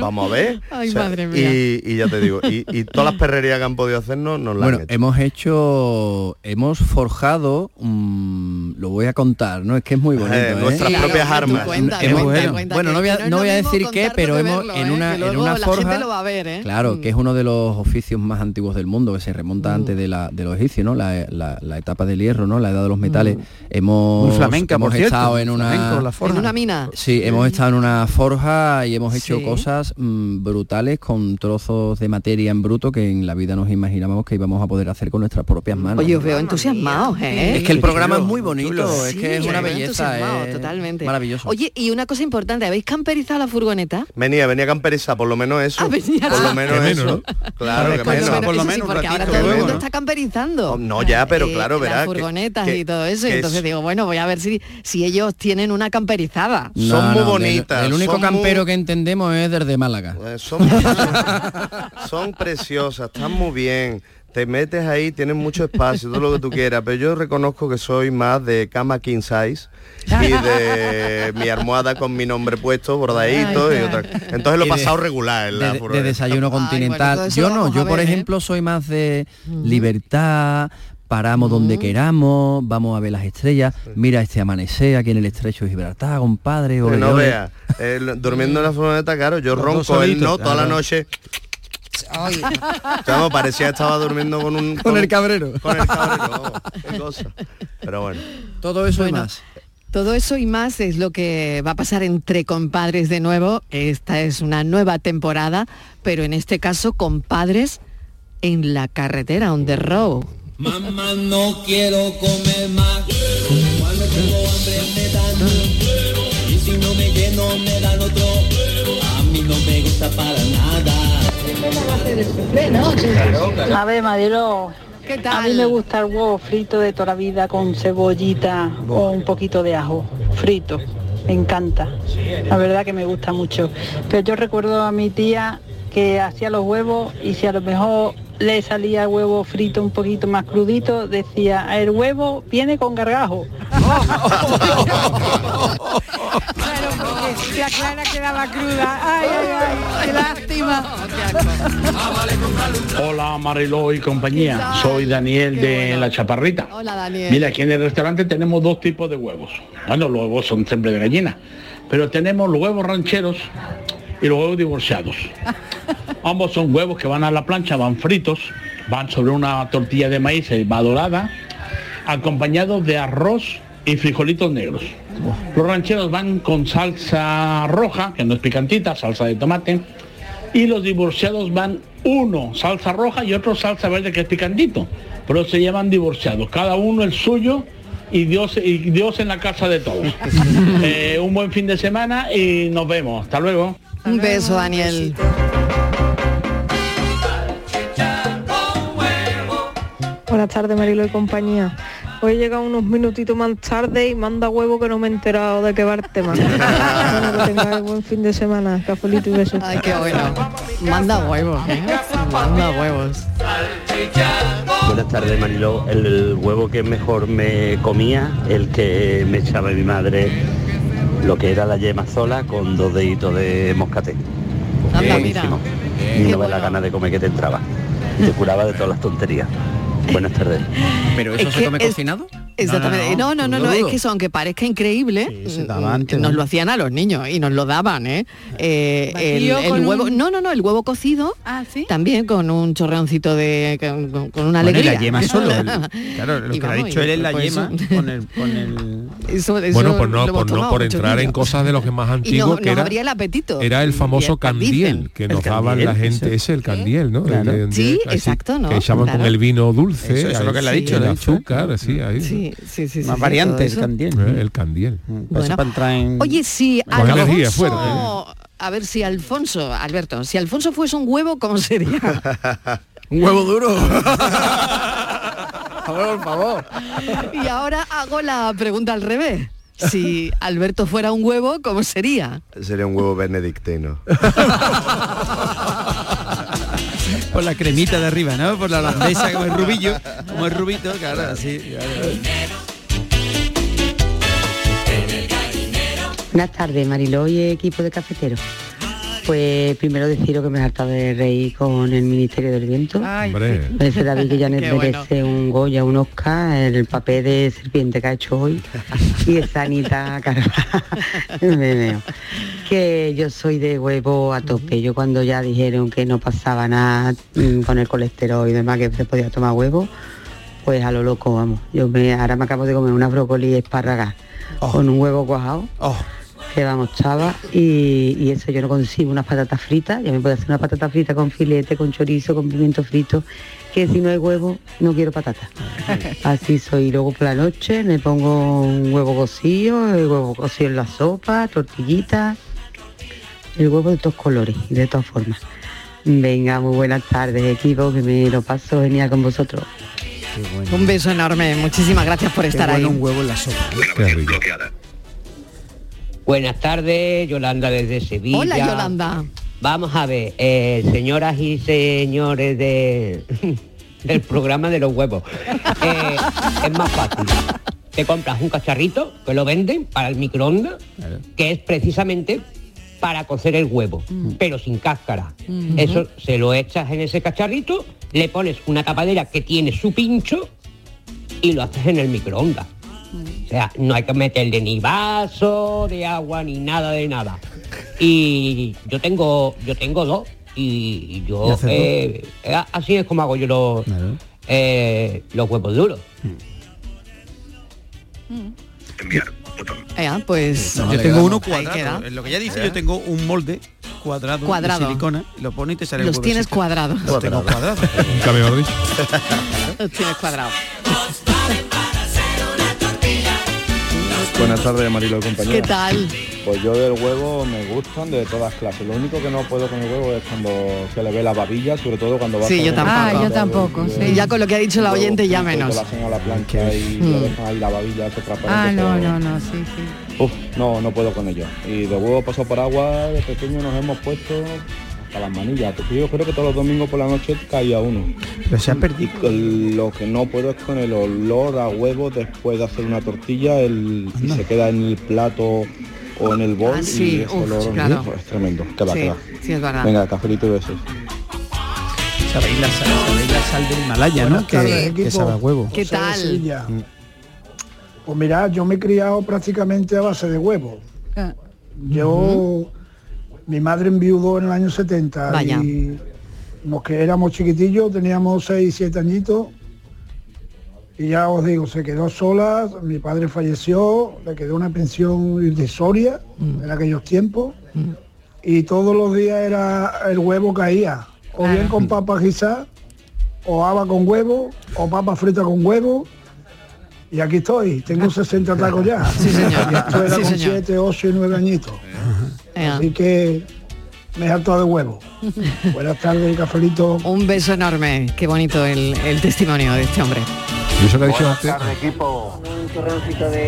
Speaker 8: Vamos a ver.
Speaker 3: Ay, madre mía.
Speaker 8: Y, y ya te digo, y, y todas las perrerías que han podido hacernos nos las
Speaker 9: Bueno,
Speaker 8: han hecho.
Speaker 9: hemos hecho, hemos forjado, mm, lo voy a contar, ¿no? Es que es muy bonito.
Speaker 8: Eh,
Speaker 9: ¿eh?
Speaker 8: nuestras
Speaker 3: Claro,
Speaker 8: propias armas.
Speaker 3: cuenta,
Speaker 9: Hemos-
Speaker 3: cuenta,
Speaker 9: bueno,
Speaker 3: cuenta,
Speaker 9: bueno, no voy a, no voy a decir qué, pero hemos
Speaker 3: verlo,
Speaker 9: en
Speaker 3: ¿eh?
Speaker 9: una, en una
Speaker 3: la
Speaker 9: forja,
Speaker 3: gente lo va a ver, ¿eh?
Speaker 9: claro,
Speaker 3: Mm.
Speaker 9: que es uno de los oficios más antiguos del mundo, que se remonta antes de la de los egipcios, ¿no? La, la- la etapa del hierro, ¿no? La edad de los metales. Hemos,
Speaker 6: Muy flamenca,
Speaker 9: hemos
Speaker 6: por
Speaker 9: estado en una
Speaker 6: Flamenco.
Speaker 3: En una mina.
Speaker 9: Sí, hemos estado en una forja y hemos hecho
Speaker 3: Sí.
Speaker 9: cosas mm, brutales con trozos de materia en bruto que en la vida nos imaginábamos que íbamos a poder hacer con nuestras propias manos.
Speaker 3: Oye, os veo entusiasmados, ¿eh?
Speaker 9: es que el programa es muy bonito, es que es una belleza, es
Speaker 3: totalmente.
Speaker 9: maravilloso.
Speaker 3: Oye, y una cosa importante, ¿habéis camperizado la furgoneta?
Speaker 8: Venía, venía camperizada, por lo menos eso.
Speaker 3: Ah, venía
Speaker 8: por lo menos eso.
Speaker 5: menos,
Speaker 8: Claro, que
Speaker 3: Por lo
Speaker 8: menos.
Speaker 3: menos, eso sí, porque ahora todo el mundo está camperizando.
Speaker 8: No, ya, pero
Speaker 3: Eh,
Speaker 8: claro, verás.
Speaker 3: Las
Speaker 8: que-
Speaker 3: furgonetas
Speaker 8: que-
Speaker 3: y todo eso. y entonces
Speaker 8: es-
Speaker 3: digo, bueno, voy a ver si, si ellos tienen una camperizada.
Speaker 8: Son muy bonitas,
Speaker 9: El, único
Speaker 8: son
Speaker 9: campero
Speaker 8: muy-
Speaker 9: que entendemos es desde Málaga.
Speaker 8: Eh, Son, son preciosas, están muy bien. Te metes ahí, tienes mucho espacio, todo lo que tú quieras, pero yo reconozco que soy más de cama king size y de mi almohada con mi nombre puesto, bordadito y otra. Entonces lo he
Speaker 9: de-
Speaker 8: pasado regular en la
Speaker 9: de, de desayuno continental. yo no, yo por
Speaker 3: ver, ¿eh?
Speaker 9: ejemplo soy más de libertad, paramos donde queramos, vamos a ver las estrellas, mira este amanecer aquí en el estrecho de Gibraltar, compadre.
Speaker 8: Que
Speaker 9: ole,
Speaker 8: no
Speaker 9: ole.
Speaker 8: veas. Él, durmiendo en la furgoneta, claro, yo ronco, él no, toda la Chamo, parecía que estaba durmiendo con un...
Speaker 9: Con el cabrero.
Speaker 8: Con el cabrero, oh, qué cosa. Pero bueno.
Speaker 9: Todo eso
Speaker 3: Bueno,
Speaker 9: y más.
Speaker 3: Todo eso y más es lo que va a pasar entre compadres de nuevo. Esta es una nueva temporada, pero en este caso compadres en la carretera, on the road.
Speaker 19: Mamá, no quiero comer más. Cuando tengo hambre me dan. Y si no me lleno me dan otro. A mí no me gusta para nada.
Speaker 20: A ver, Marilo.
Speaker 3: ¿Qué
Speaker 20: A mí me gusta el huevo frito de toda la vida con cebollita o un poquito de ajo frito. Me encanta. La verdad que me gusta mucho. Pero yo recuerdo a mi tía que hacía los huevos y si a lo mejor le salía el huevo frito un poquito más crudito, decía, el huevo viene con gargajo.
Speaker 21: Claro, porque se aclara que daba cruda. Ay, ay, ay, qué lástima.
Speaker 22: Hola Mariló y compañía, soy Daniel de La Chaparrita.
Speaker 3: Hola Daniel.
Speaker 22: Mira, aquí en el restaurante tenemos dos tipos de huevos. Bueno, los huevos son siempre de gallina, pero tenemos los huevos rancheros y los huevos divorciados. Ambos son huevos que van a la plancha, van fritos, van sobre una tortilla de maíz, va dorada, acompañados de arroz y frijolitos negros. Los rancheros van con salsa roja, que no es picantita, salsa de tomate, y los divorciados van uno salsa roja y otro salsa verde que es picantito, pero se llaman divorciados, cada uno el suyo y Dios y Dios en la casa de todos. Eh, un buen fin de semana y nos vemos. Hasta luego.
Speaker 3: Un beso, Daniel.
Speaker 23: Buenas tardes, Marilo y compañía. Hoy he llegado unos minutitos más tarde y manda huevo que no me he enterado de qué va el tema. bueno, que tengáis buen fin de semana. Cafelito y besos.
Speaker 3: Ay, qué bueno. Manda huevos, ¿eh? Manda huevos.
Speaker 16: Buenas tardes Mariló, el, el huevo que mejor me comía, el que me echaba mi madre, lo que era la yema sola con dos deditos de moscaté.
Speaker 3: Anda,
Speaker 16: Buenísimo.
Speaker 3: mira.
Speaker 16: Y no la
Speaker 3: bueno.
Speaker 16: gana de comer que te entraba. Te curaba de todas las tonterías. Buenas tardes.
Speaker 9: ¿Pero
Speaker 3: eso Es se come
Speaker 9: cocinado?
Speaker 3: Exactamente. No, no, no, no, es que eso, aunque parezca increíble, mm,
Speaker 6: antes,
Speaker 3: nos
Speaker 6: ¿no?
Speaker 3: lo hacían a los niños y nos lo daban, ¿eh? Eh, el, huevo,
Speaker 21: un-
Speaker 3: no, no, no, el huevo cocido,
Speaker 21: Ah, ¿sí?
Speaker 3: también con un chorreoncito de, con, una
Speaker 6: Bueno, y
Speaker 3: alegría.
Speaker 6: la yema solo. el- claro, lo
Speaker 3: Y
Speaker 6: que ha dicho él es la
Speaker 3: pues
Speaker 6: yema
Speaker 3: eso-
Speaker 6: con el, con el...
Speaker 3: Eso- eso
Speaker 5: Bueno, pues no,
Speaker 3: hemos
Speaker 5: por, no por entrar en cosas de los que más
Speaker 3: Y
Speaker 5: antiguos que
Speaker 3: nos
Speaker 5: era,
Speaker 3: abría el apetito.
Speaker 5: era el famoso candiel que nos daban la gente, ese el candiel, ¿no?
Speaker 3: Sí, exacto, ¿no?
Speaker 5: Que echaban con el vino dulce,
Speaker 6: Eso- es lo que le ha dicho,
Speaker 5: el
Speaker 6: ¿eh?
Speaker 5: azúcar, así, ahí.
Speaker 3: Sí, sí, sí.
Speaker 6: Más
Speaker 3: sí,
Speaker 6: variante,
Speaker 3: todo
Speaker 6: el candiel.
Speaker 5: Eh, El candiel.
Speaker 3: Bueno.
Speaker 6: para entrar en...
Speaker 3: Oye, si
Speaker 5: energía
Speaker 3: Alfonso,
Speaker 5: fuerte, ¿eh?
Speaker 3: a ver si Alfonso, Alberto, si Alfonso fuese un huevo, ¿cómo sería?
Speaker 9: Un huevo duro. por favor.
Speaker 3: y ahora hago la pregunta al revés. Si Alberto fuera un huevo, ¿cómo sería?
Speaker 8: Sería un huevo benedictino.
Speaker 6: Por la cremita de arriba, ¿no? Por la holandesa, como el rubillo, como el rubito, claro, así.
Speaker 10: Buenas tardes, Mariló y equipo de cafeteros. Pues primero deciros que me he hartado de reír con el Ministerio del Viento.
Speaker 5: Hombre.
Speaker 10: Parece David que ya
Speaker 3: bueno.
Speaker 10: merece un Goya, un Oscar, el papel de serpiente que ha hecho hoy y esa Anita Carvajal. Que yo soy de huevo a tope. Yo cuando ya dijeron que no pasaba nada mm, con el colesterol y demás, que se podía tomar huevo, pues a lo loco, vamos. Yo me, ahora me acabo de comer una brócoli espárraga con un huevo cuajado. Que vamos, chava, y, y eso yo no consigo unas patatas fritas, ya me puedo hacer una patata frita con filete, con chorizo, con pimiento frito, que si no hay huevo, no quiero patatas. Así soy. Luego por la noche me pongo un huevo cocido, el huevo cocido en la sopa, tortillita, el huevo de todos colores y de todas formas. Venga, muy buenas tardes, equipo, que me lo paso genial con vosotros.
Speaker 3: Un beso enorme, muchísimas gracias por estar ahí.
Speaker 6: un huevo en la sopa.
Speaker 24: Buenas tardes, Yolanda desde Sevilla.
Speaker 3: Hola Yolanda.
Speaker 24: Vamos a ver, eh, señoras y señores de, del programa de los huevos. Eh, es más fácil. Te compras un cacharrito que lo venden para el microondas, que es precisamente para cocer el huevo, pero sin cáscara.
Speaker 19: Mm.
Speaker 24: Eso se lo echas en ese cacharrito, le pones una tapadera que tiene su pincho y lo haces en el microondas. O sea, no hay que meterle ni vaso de agua ni nada de nada. Y yo tengo, yo tengo dos y
Speaker 6: ¿Y
Speaker 24: yo eh, eh, así es como hago yo los, eh, los huevos duros.
Speaker 3: Ea, pues
Speaker 6: yo tengo uno cuadrado. En lo que ya dice, yo tengo un molde cuadrado,
Speaker 3: Cuadrado.
Speaker 6: de silicona, lo pone y te sale
Speaker 3: Los tienes cuadrados.
Speaker 6: Los tengo cuadrados.
Speaker 3: Los tienes cuadrados.
Speaker 25: Buenas tardes, Marilo y compañía.
Speaker 3: ¿Qué tal?
Speaker 25: Pues yo del huevo me gustan de todas clases. Lo único que no puedo con el huevo es cuando se le ve la babilla, sobre todo cuando va
Speaker 3: Sí,
Speaker 25: con
Speaker 3: yo tampoco.
Speaker 21: Ah, yo tampoco, sí.
Speaker 3: Y ya con lo que ha dicho la oyente ya menos.
Speaker 25: Te lo hacen a la plancha y
Speaker 3: Mm.
Speaker 25: le dejan ahí la babilla transparente.
Speaker 21: Ah, no, no, no, sí, sí.
Speaker 25: Uf, no, no puedo con ello. Y de huevo pasado por agua, de pequeño nos hemos puesto hasta las manillas. Yo creo que todos los domingos por la noche caía uno.
Speaker 6: Pero se ha perdido.
Speaker 25: Lo que no puedo es con el olor a huevo después de hacer una tortilla, el, si se queda en el plato o en el bol
Speaker 3: Ah, sí,
Speaker 25: y ese
Speaker 3: uf,
Speaker 25: olor
Speaker 3: claro.
Speaker 25: es tremendo. Que va,
Speaker 3: Sí,
Speaker 25: que va.
Speaker 3: sí, es verdad.
Speaker 25: Venga, cafelito y besos.
Speaker 6: Sabéis la sal, sabéis la sal del Himalaya, ¿no?
Speaker 26: Buenas
Speaker 6: Que,
Speaker 26: tardes,
Speaker 6: que sabe a huevo.
Speaker 3: ¿Qué tal?
Speaker 26: Sevilla. Pues mira, yo me he criado prácticamente a base de huevo.
Speaker 21: Ah.
Speaker 26: Yo, mi madre enviudó en el año 70
Speaker 3: Vaya.
Speaker 26: y los que éramos chiquitillos, teníamos 6, 7 añitos. Y ya os digo, se quedó sola, mi padre falleció, le quedó una pensión irrisoria en aquellos tiempos. Y todos los días era el huevo caía, o bien con papas guisadas, o haba con huevo, o papa frita con huevo. Y aquí estoy, tengo 60 tacos ya.
Speaker 3: Sí, señor.
Speaker 26: Y esto era
Speaker 3: Sí,
Speaker 26: con
Speaker 3: señor.
Speaker 26: 7, 8 y 9 añitos.
Speaker 3: Ea.
Speaker 26: Así que me he hartado de huevo. Buenas tardes, cafelito.
Speaker 3: Un beso enorme. Qué bonito el, el testimonio de este hombre.
Speaker 5: Y eso que ha dicho
Speaker 27: Buenas
Speaker 5: antes.
Speaker 27: tardes, equipo.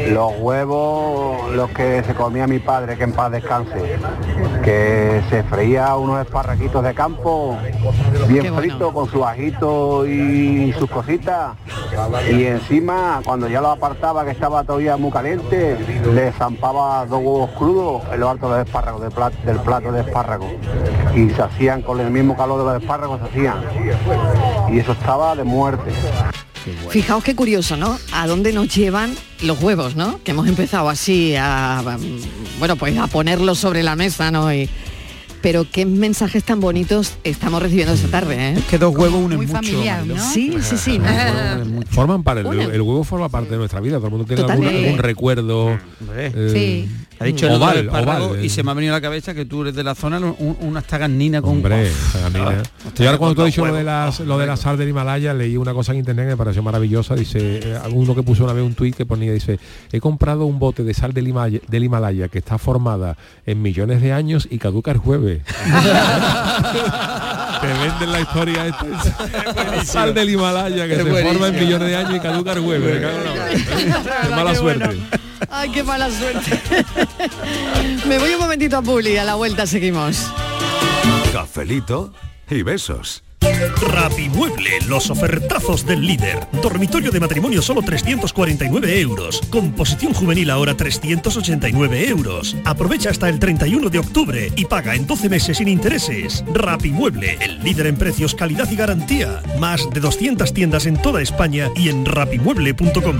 Speaker 27: Los huevos, los que se comía mi padre, que en paz descanse, que se freía unos esparraquitos de campo, bien fritos, con su ajito y sus cositas, y encima, cuando ya lo apartaba, que estaba todavía muy caliente, le zampaba dos huevos crudos en lo alto del espárrago, del plato, del plato de espárragos, y se hacían con el mismo calor de los espárragos, se hacían, y eso estaba de muerte.
Speaker 3: Fijaos qué curioso, ¿no? A dónde nos llevan los huevos, ¿no? Que hemos empezado así a, mm, bueno, pues a ponerlos sobre la mesa, ¿no? Y- pero qué mensajes tan bonitos estamos recibiendo esta tarde, ¿eh?
Speaker 6: Es que dos huevos unen
Speaker 21: Muy
Speaker 6: mucho.
Speaker 21: familiar,
Speaker 6: Mariló.
Speaker 21: ¿no?
Speaker 3: Sí, sí, sí.
Speaker 5: Forman parte, el, huevo forma parte de nuestra vida, todo el mundo tiene algún, recuerdo. Eh,
Speaker 6: Ha dicho el
Speaker 5: oval,
Speaker 6: espárrago
Speaker 5: oval,
Speaker 6: y se me ha venido a la cabeza que tú eres de la zona un- unas taganinas con
Speaker 5: Hombre, taganina.
Speaker 6: ah,
Speaker 5: Y ahora cuando tú has dicho lo de, las, lo de la sal del Himalaya, leí una cosa en internet que me pareció maravillosa. Dice, eh, uno que puso una vez un tuit que ponía, dice, he comprado un bote de sal del Himalaya, del Himalaya que está formada en millones de años y caduca el jueves. Te venden la historia esta. sal del Himalaya que
Speaker 6: Es
Speaker 5: se forma en
Speaker 6: buenísimo.
Speaker 5: millones de años y caduca el jueves. Qué mala suerte.
Speaker 3: Ay, qué mala suerte. Me voy un momentito a Publi, a la vuelta seguimos.
Speaker 1: Cafelito y besos.
Speaker 28: Rapimueble, los ofertazos del líder. Dormitorio de matrimonio solo 349 euros. Composición juvenil ahora 389 euros. Aprovecha hasta el 31 de octubre y paga en 12 meses sin intereses. Rapimueble, el líder en precios, calidad y garantía. Más de 200 tiendas en toda España y en rapimueble.com.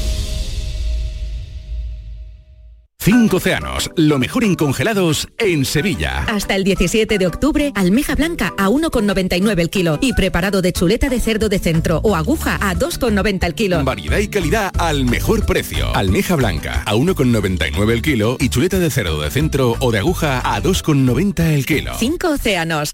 Speaker 29: Cinco océanos, lo mejor en congelados en Sevilla.
Speaker 30: Hasta el 17 de octubre, almeja blanca a 1,99 el kilo y preparado de chuleta de cerdo de centro o aguja a 2,90 el kilo.
Speaker 29: Variedad y calidad al mejor precio. Almeja blanca a 1,99 el kilo y chuleta de cerdo de centro o de aguja a 2,90 el kilo.
Speaker 30: Cinco océanos.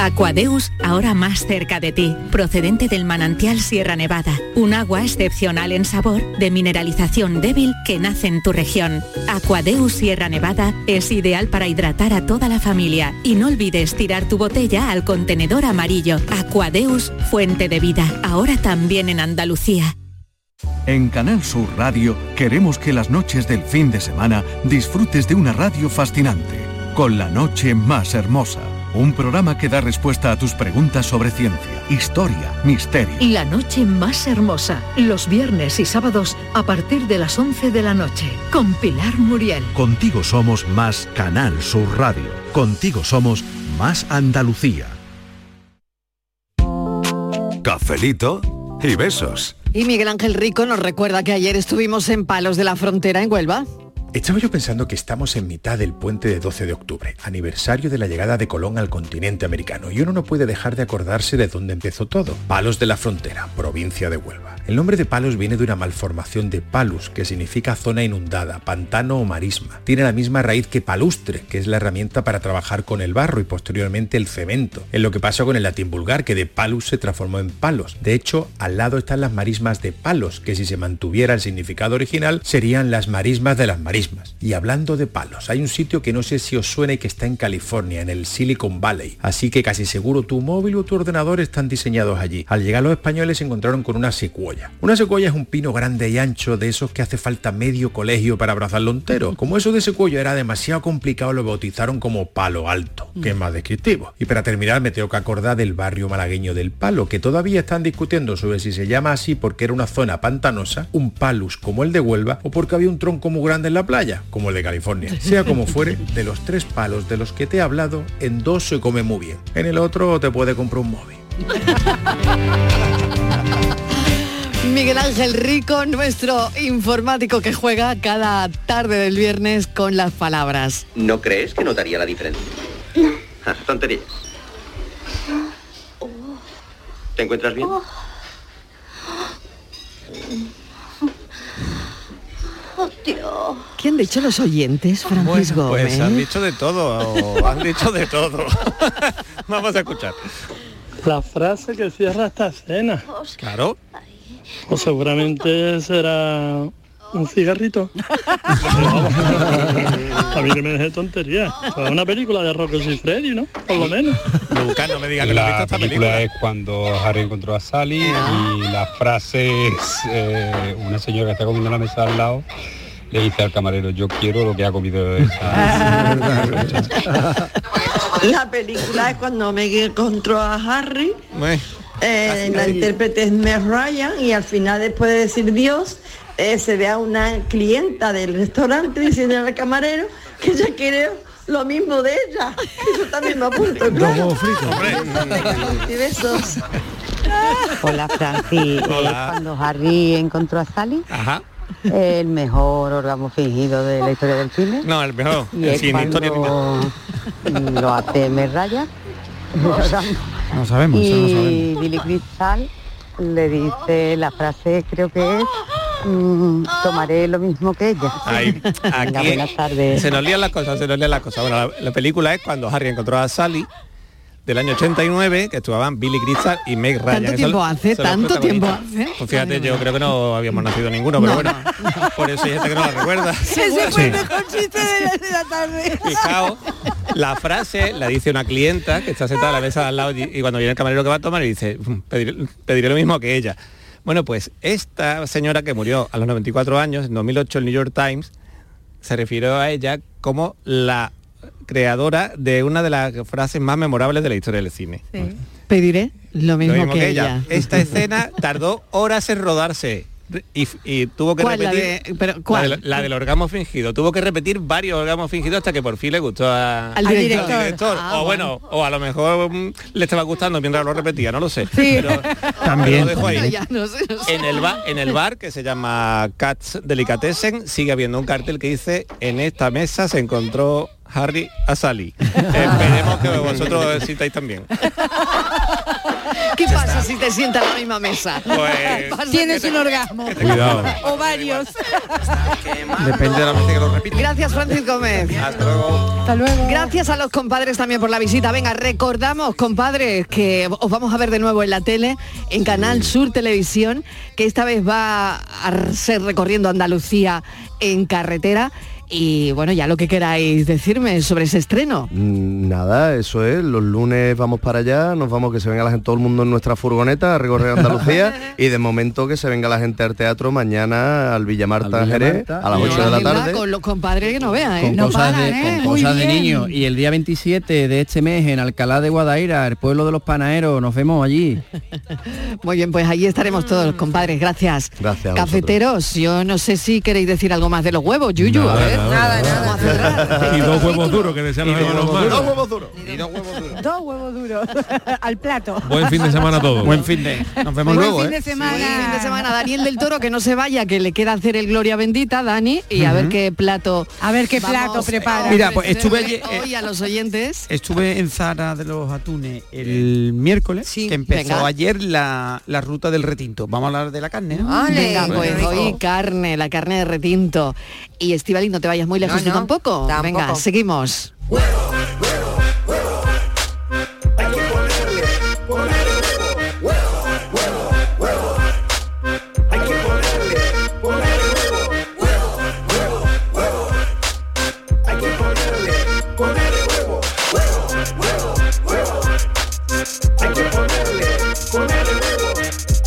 Speaker 30: Aquadeus, ahora más cerca de ti, procedente del manantial Sierra Nevada, un agua excepcional en sabor, de mineralización débil que nace en tu región. Aquadeus Sierra Nevada es ideal para hidratar a toda la familia y no olvides tirar tu botella al contenedor amarillo. Aquadeus, fuente de vida, ahora también en Andalucía.
Speaker 1: En Canal Sur Radio queremos que las noches del fin de semana disfrutes de una radio fascinante, con la noche más hermosa. Un programa que da respuesta a tus preguntas sobre ciencia, historia, misterio.
Speaker 31: La noche más hermosa, los viernes y sábados a partir de las 11 de la noche, con Pilar Muriel.
Speaker 1: Contigo somos más Canal Sur Radio. Contigo somos más Andalucía.
Speaker 32: Cafelito y besos.
Speaker 3: Y Miguel Ángel Rico nos recuerda que ayer estuvimos en Palos de la Frontera, en Huelva.
Speaker 33: Estaba yo pensando que estamos en mitad del puente de 12 de octubre, aniversario de la llegada de Colón al continente americano, y uno no puede dejar de acordarse de dónde empezó todo. Palos de la Frontera, provincia de Huelva. El nombre de Palos viene de una malformación de palus, que significa zona inundada, pantano o marisma. Tiene la misma raíz que palustre, que es la herramienta para trabajar con el barro y posteriormente el cemento. En lo que pasó con el latín vulgar, que de palus se transformó en palos. De hecho, al lado están las marismas de palos, que si se mantuviera el significado original, serían las marismas de las marismas. Y hablando de palos, hay un sitio que no sé si os suena y que está en California, en el Silicon Valley. Así que casi seguro tu móvil o tu ordenador están diseñados allí. Al llegar los españoles se encontraron con una secuoya. Una secuoya es un pino grande y ancho de esos que hace falta medio colegio para abrazarlo entero. Como eso de secuoya era demasiado complicado, lo bautizaron como palo alto, que es más descriptivo. Y para terminar me tengo que acordar del barrio malagueño del Palo, que todavía están discutiendo sobre si se llama así porque era una zona pantanosa, un palus como el de Huelva, o porque había un tronco muy grande en la playa, como el de California. Sea como fuere, de los tres palos de los que te he hablado, en dos se come muy bien. En el otro te puede comprar un móvil.
Speaker 3: Miguel Ángel Rico, nuestro informático que juega cada tarde del viernes con las palabras.
Speaker 34: ¿No crees que notaría la diferencia? Ah, tonterías. ¿Te encuentras bien?
Speaker 3: ¿Qué han dicho los oyentes, Francisco
Speaker 11: Pues han dicho de todo, han dicho de todo. Vamos a escuchar.
Speaker 35: La frase que cierra esta escena.
Speaker 11: Claro.
Speaker 35: O seguramente será un cigarrito. A mí que me deje tontería. Es una película de Rocco y Freddy, ¿no? Por lo menos.
Speaker 11: No me diga que
Speaker 36: La
Speaker 11: esta
Speaker 36: película
Speaker 11: película.
Speaker 36: es cuando Harry encontró a Sally y la frase es eh, una señora que está comiendo en la mesa al lado le dice al camarero yo quiero lo que ha comido esa
Speaker 37: La película es cuando Meg encontró a Harry, eh, la intérprete es Meg Ryan y al final después de decir Dios eh, se ve a una clienta del restaurante diciendo al camarero que ella quiere lo mismo de ella. Yo también me apunto. claro. Y besos.
Speaker 10: Hola Francis,
Speaker 11: Hola.
Speaker 10: Eh, cuando Harry encontró a Sally,
Speaker 11: Ajá.
Speaker 10: el mejor órgano fingido de la historia del cine.
Speaker 11: No, el mejor.
Speaker 10: Y es
Speaker 11: historia
Speaker 10: cuando lo hace Meg Ryan.
Speaker 6: No sabemos, eso no
Speaker 10: y
Speaker 6: sabemos.
Speaker 10: Billy Crystal le dice la frase creo que es mm, tomaré lo mismo que ella.
Speaker 11: Ahí,
Speaker 10: Venga,
Speaker 11: aquí
Speaker 10: buenas tardes.
Speaker 11: se nos lían las cosas, se nos lían las cosas. Bueno, la, la película es cuando Harry encontró a Sally del año 89, que actuaban Billy Crystal y Meg Ryan.
Speaker 3: ¿Tanto tiempo hace? ¿Tanto tiempo hace?
Speaker 11: Pues fíjate, yo creo que no habíamos nacido ninguno, pero bueno, por eso hay gente que no la recuerda.
Speaker 4: Ese fue el mejor chiste de la, de la tarde.
Speaker 11: Fijaos, la frase la dice una clienta que está sentada a la mesa de al lado y, y cuando viene el camarero que va a tomar y dice, "Mm, pediré, pediré lo mismo que ella. Bueno, pues esta señora que murió a los 94 años, en 2008 el New York Times se refirió a ella como la creadora de una de las frases más memorables de la historia del cine.
Speaker 3: Pediré lo mismo,
Speaker 11: Lo mismo
Speaker 3: que,
Speaker 11: que
Speaker 3: ella.
Speaker 11: ella. Esta escena tardó horas en rodarse. Y, y tuvo que
Speaker 3: ¿Cuál, la
Speaker 11: repetir
Speaker 3: de- pero, cuál?
Speaker 11: La, de- la del orgasmo fingido tuvo que repetir varios orgasmos fingidos hasta que por fin le gustó a-
Speaker 3: Al director. Ah,
Speaker 11: o bueno o a lo mejor mm, le estaba gustando mientras lo repetía no lo sé
Speaker 3: Sí.
Speaker 11: pero,
Speaker 6: También.
Speaker 11: pero lo dejo ahí.
Speaker 3: Bueno, ya no sé, no sé.
Speaker 11: en el bar en el bar que se llama Cats Delicatessen sigue habiendo un cartel que dice en esta mesa se encontró Harry a Sally esperemos que vosotros sintáis también
Speaker 3: ¿Qué pasa si te sientas a la misma mesa?
Speaker 11: Pues-
Speaker 4: Tienes un orgasmo.
Speaker 5: Cuidado.
Speaker 4: O varios.
Speaker 11: depende de la vez que lo repita
Speaker 3: Gracias, Francis Gómez.
Speaker 11: hasta luego
Speaker 4: Hasta luego.
Speaker 3: Gracias a los compadres también por la visita. Venga, recordamos, compadres, que os vamos a ver de nuevo en la tele, en Canal Sur Televisión, que esta vez va a ser recorriendo Andalucía en carretera. Y bueno, ya lo que queráis decirme sobre ese estreno.
Speaker 8: Mm, Nada, eso es. Los lunes vamos para allá, nos vamos que se venga la gente, todo el mundo en nuestra furgoneta a recorrer Andalucía y de momento que se venga la gente al teatro mañana al Villamarta
Speaker 9: Al
Speaker 8: Jerez a las 8 de la tarde.
Speaker 3: Con los compadres que no vean, ¿eh?
Speaker 9: con
Speaker 3: No
Speaker 9: cosas,
Speaker 3: paran,
Speaker 9: de,
Speaker 3: ¿eh?
Speaker 9: con cosas de
Speaker 3: bien.
Speaker 9: niños. Y el día 27 de este mes en Alcalá de Guadaira, el pueblo de los panaderos, nos vemos allí.
Speaker 3: Muy bien, pues ahí estaremos todos, compadres. Gracias.
Speaker 8: Gracias. a
Speaker 3: Cafeteros, yo no sé si queréis decir algo más de los huevos, Yuyu.
Speaker 5: Nada,
Speaker 3: a ver.
Speaker 5: Nada,
Speaker 3: Vamos a cerrar.
Speaker 5: Y dos huevos duros que desean los hermanos Mar.
Speaker 8: Dos huevos duros.
Speaker 4: Dos huevos duros al plato.
Speaker 5: Buen fin de semana a todos.
Speaker 6: Buen fin de. Nos vemos
Speaker 4: Buen
Speaker 6: luego,
Speaker 4: fin
Speaker 6: ¿eh?
Speaker 4: de semana.
Speaker 3: Buen fin de semana, Daniel del Toro, que no se vaya, que le queda hacer el Gloria Bendita, Dani, y a ver qué plato.
Speaker 4: A ver qué
Speaker 3: vamos
Speaker 4: plato prepara.
Speaker 3: a
Speaker 6: Mira, pues estuve eh,
Speaker 3: hoy a los oyentes.
Speaker 6: Estuve en Zara de los Atunes el miércoles,
Speaker 3: Sí,
Speaker 6: que empezó
Speaker 3: venga.
Speaker 6: ayer la, la ruta del retinto. Vamos a hablar de la carne, ¿no?
Speaker 3: Venga, pues hoy carne, la carne de retinto. Y Estivali, no te vayas muy lejos
Speaker 7: No,
Speaker 3: tú
Speaker 7: no,
Speaker 3: tampoco.
Speaker 7: tampoco.
Speaker 3: Venga, seguimos.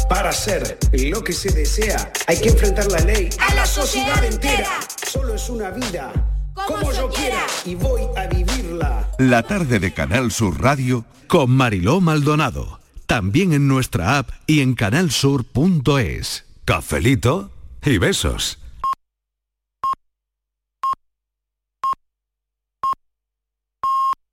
Speaker 14: Para ser lo que se desea, hay que enfrentar la ley
Speaker 38: A la sociedad entera.
Speaker 14: Solo es una vida, como, yo quiera, y voy a vivirla.
Speaker 1: La tarde de Canal Sur Radio con Mariló Maldonado. También en nuestra app y en canalsur.es.
Speaker 39: Cafelito y besos.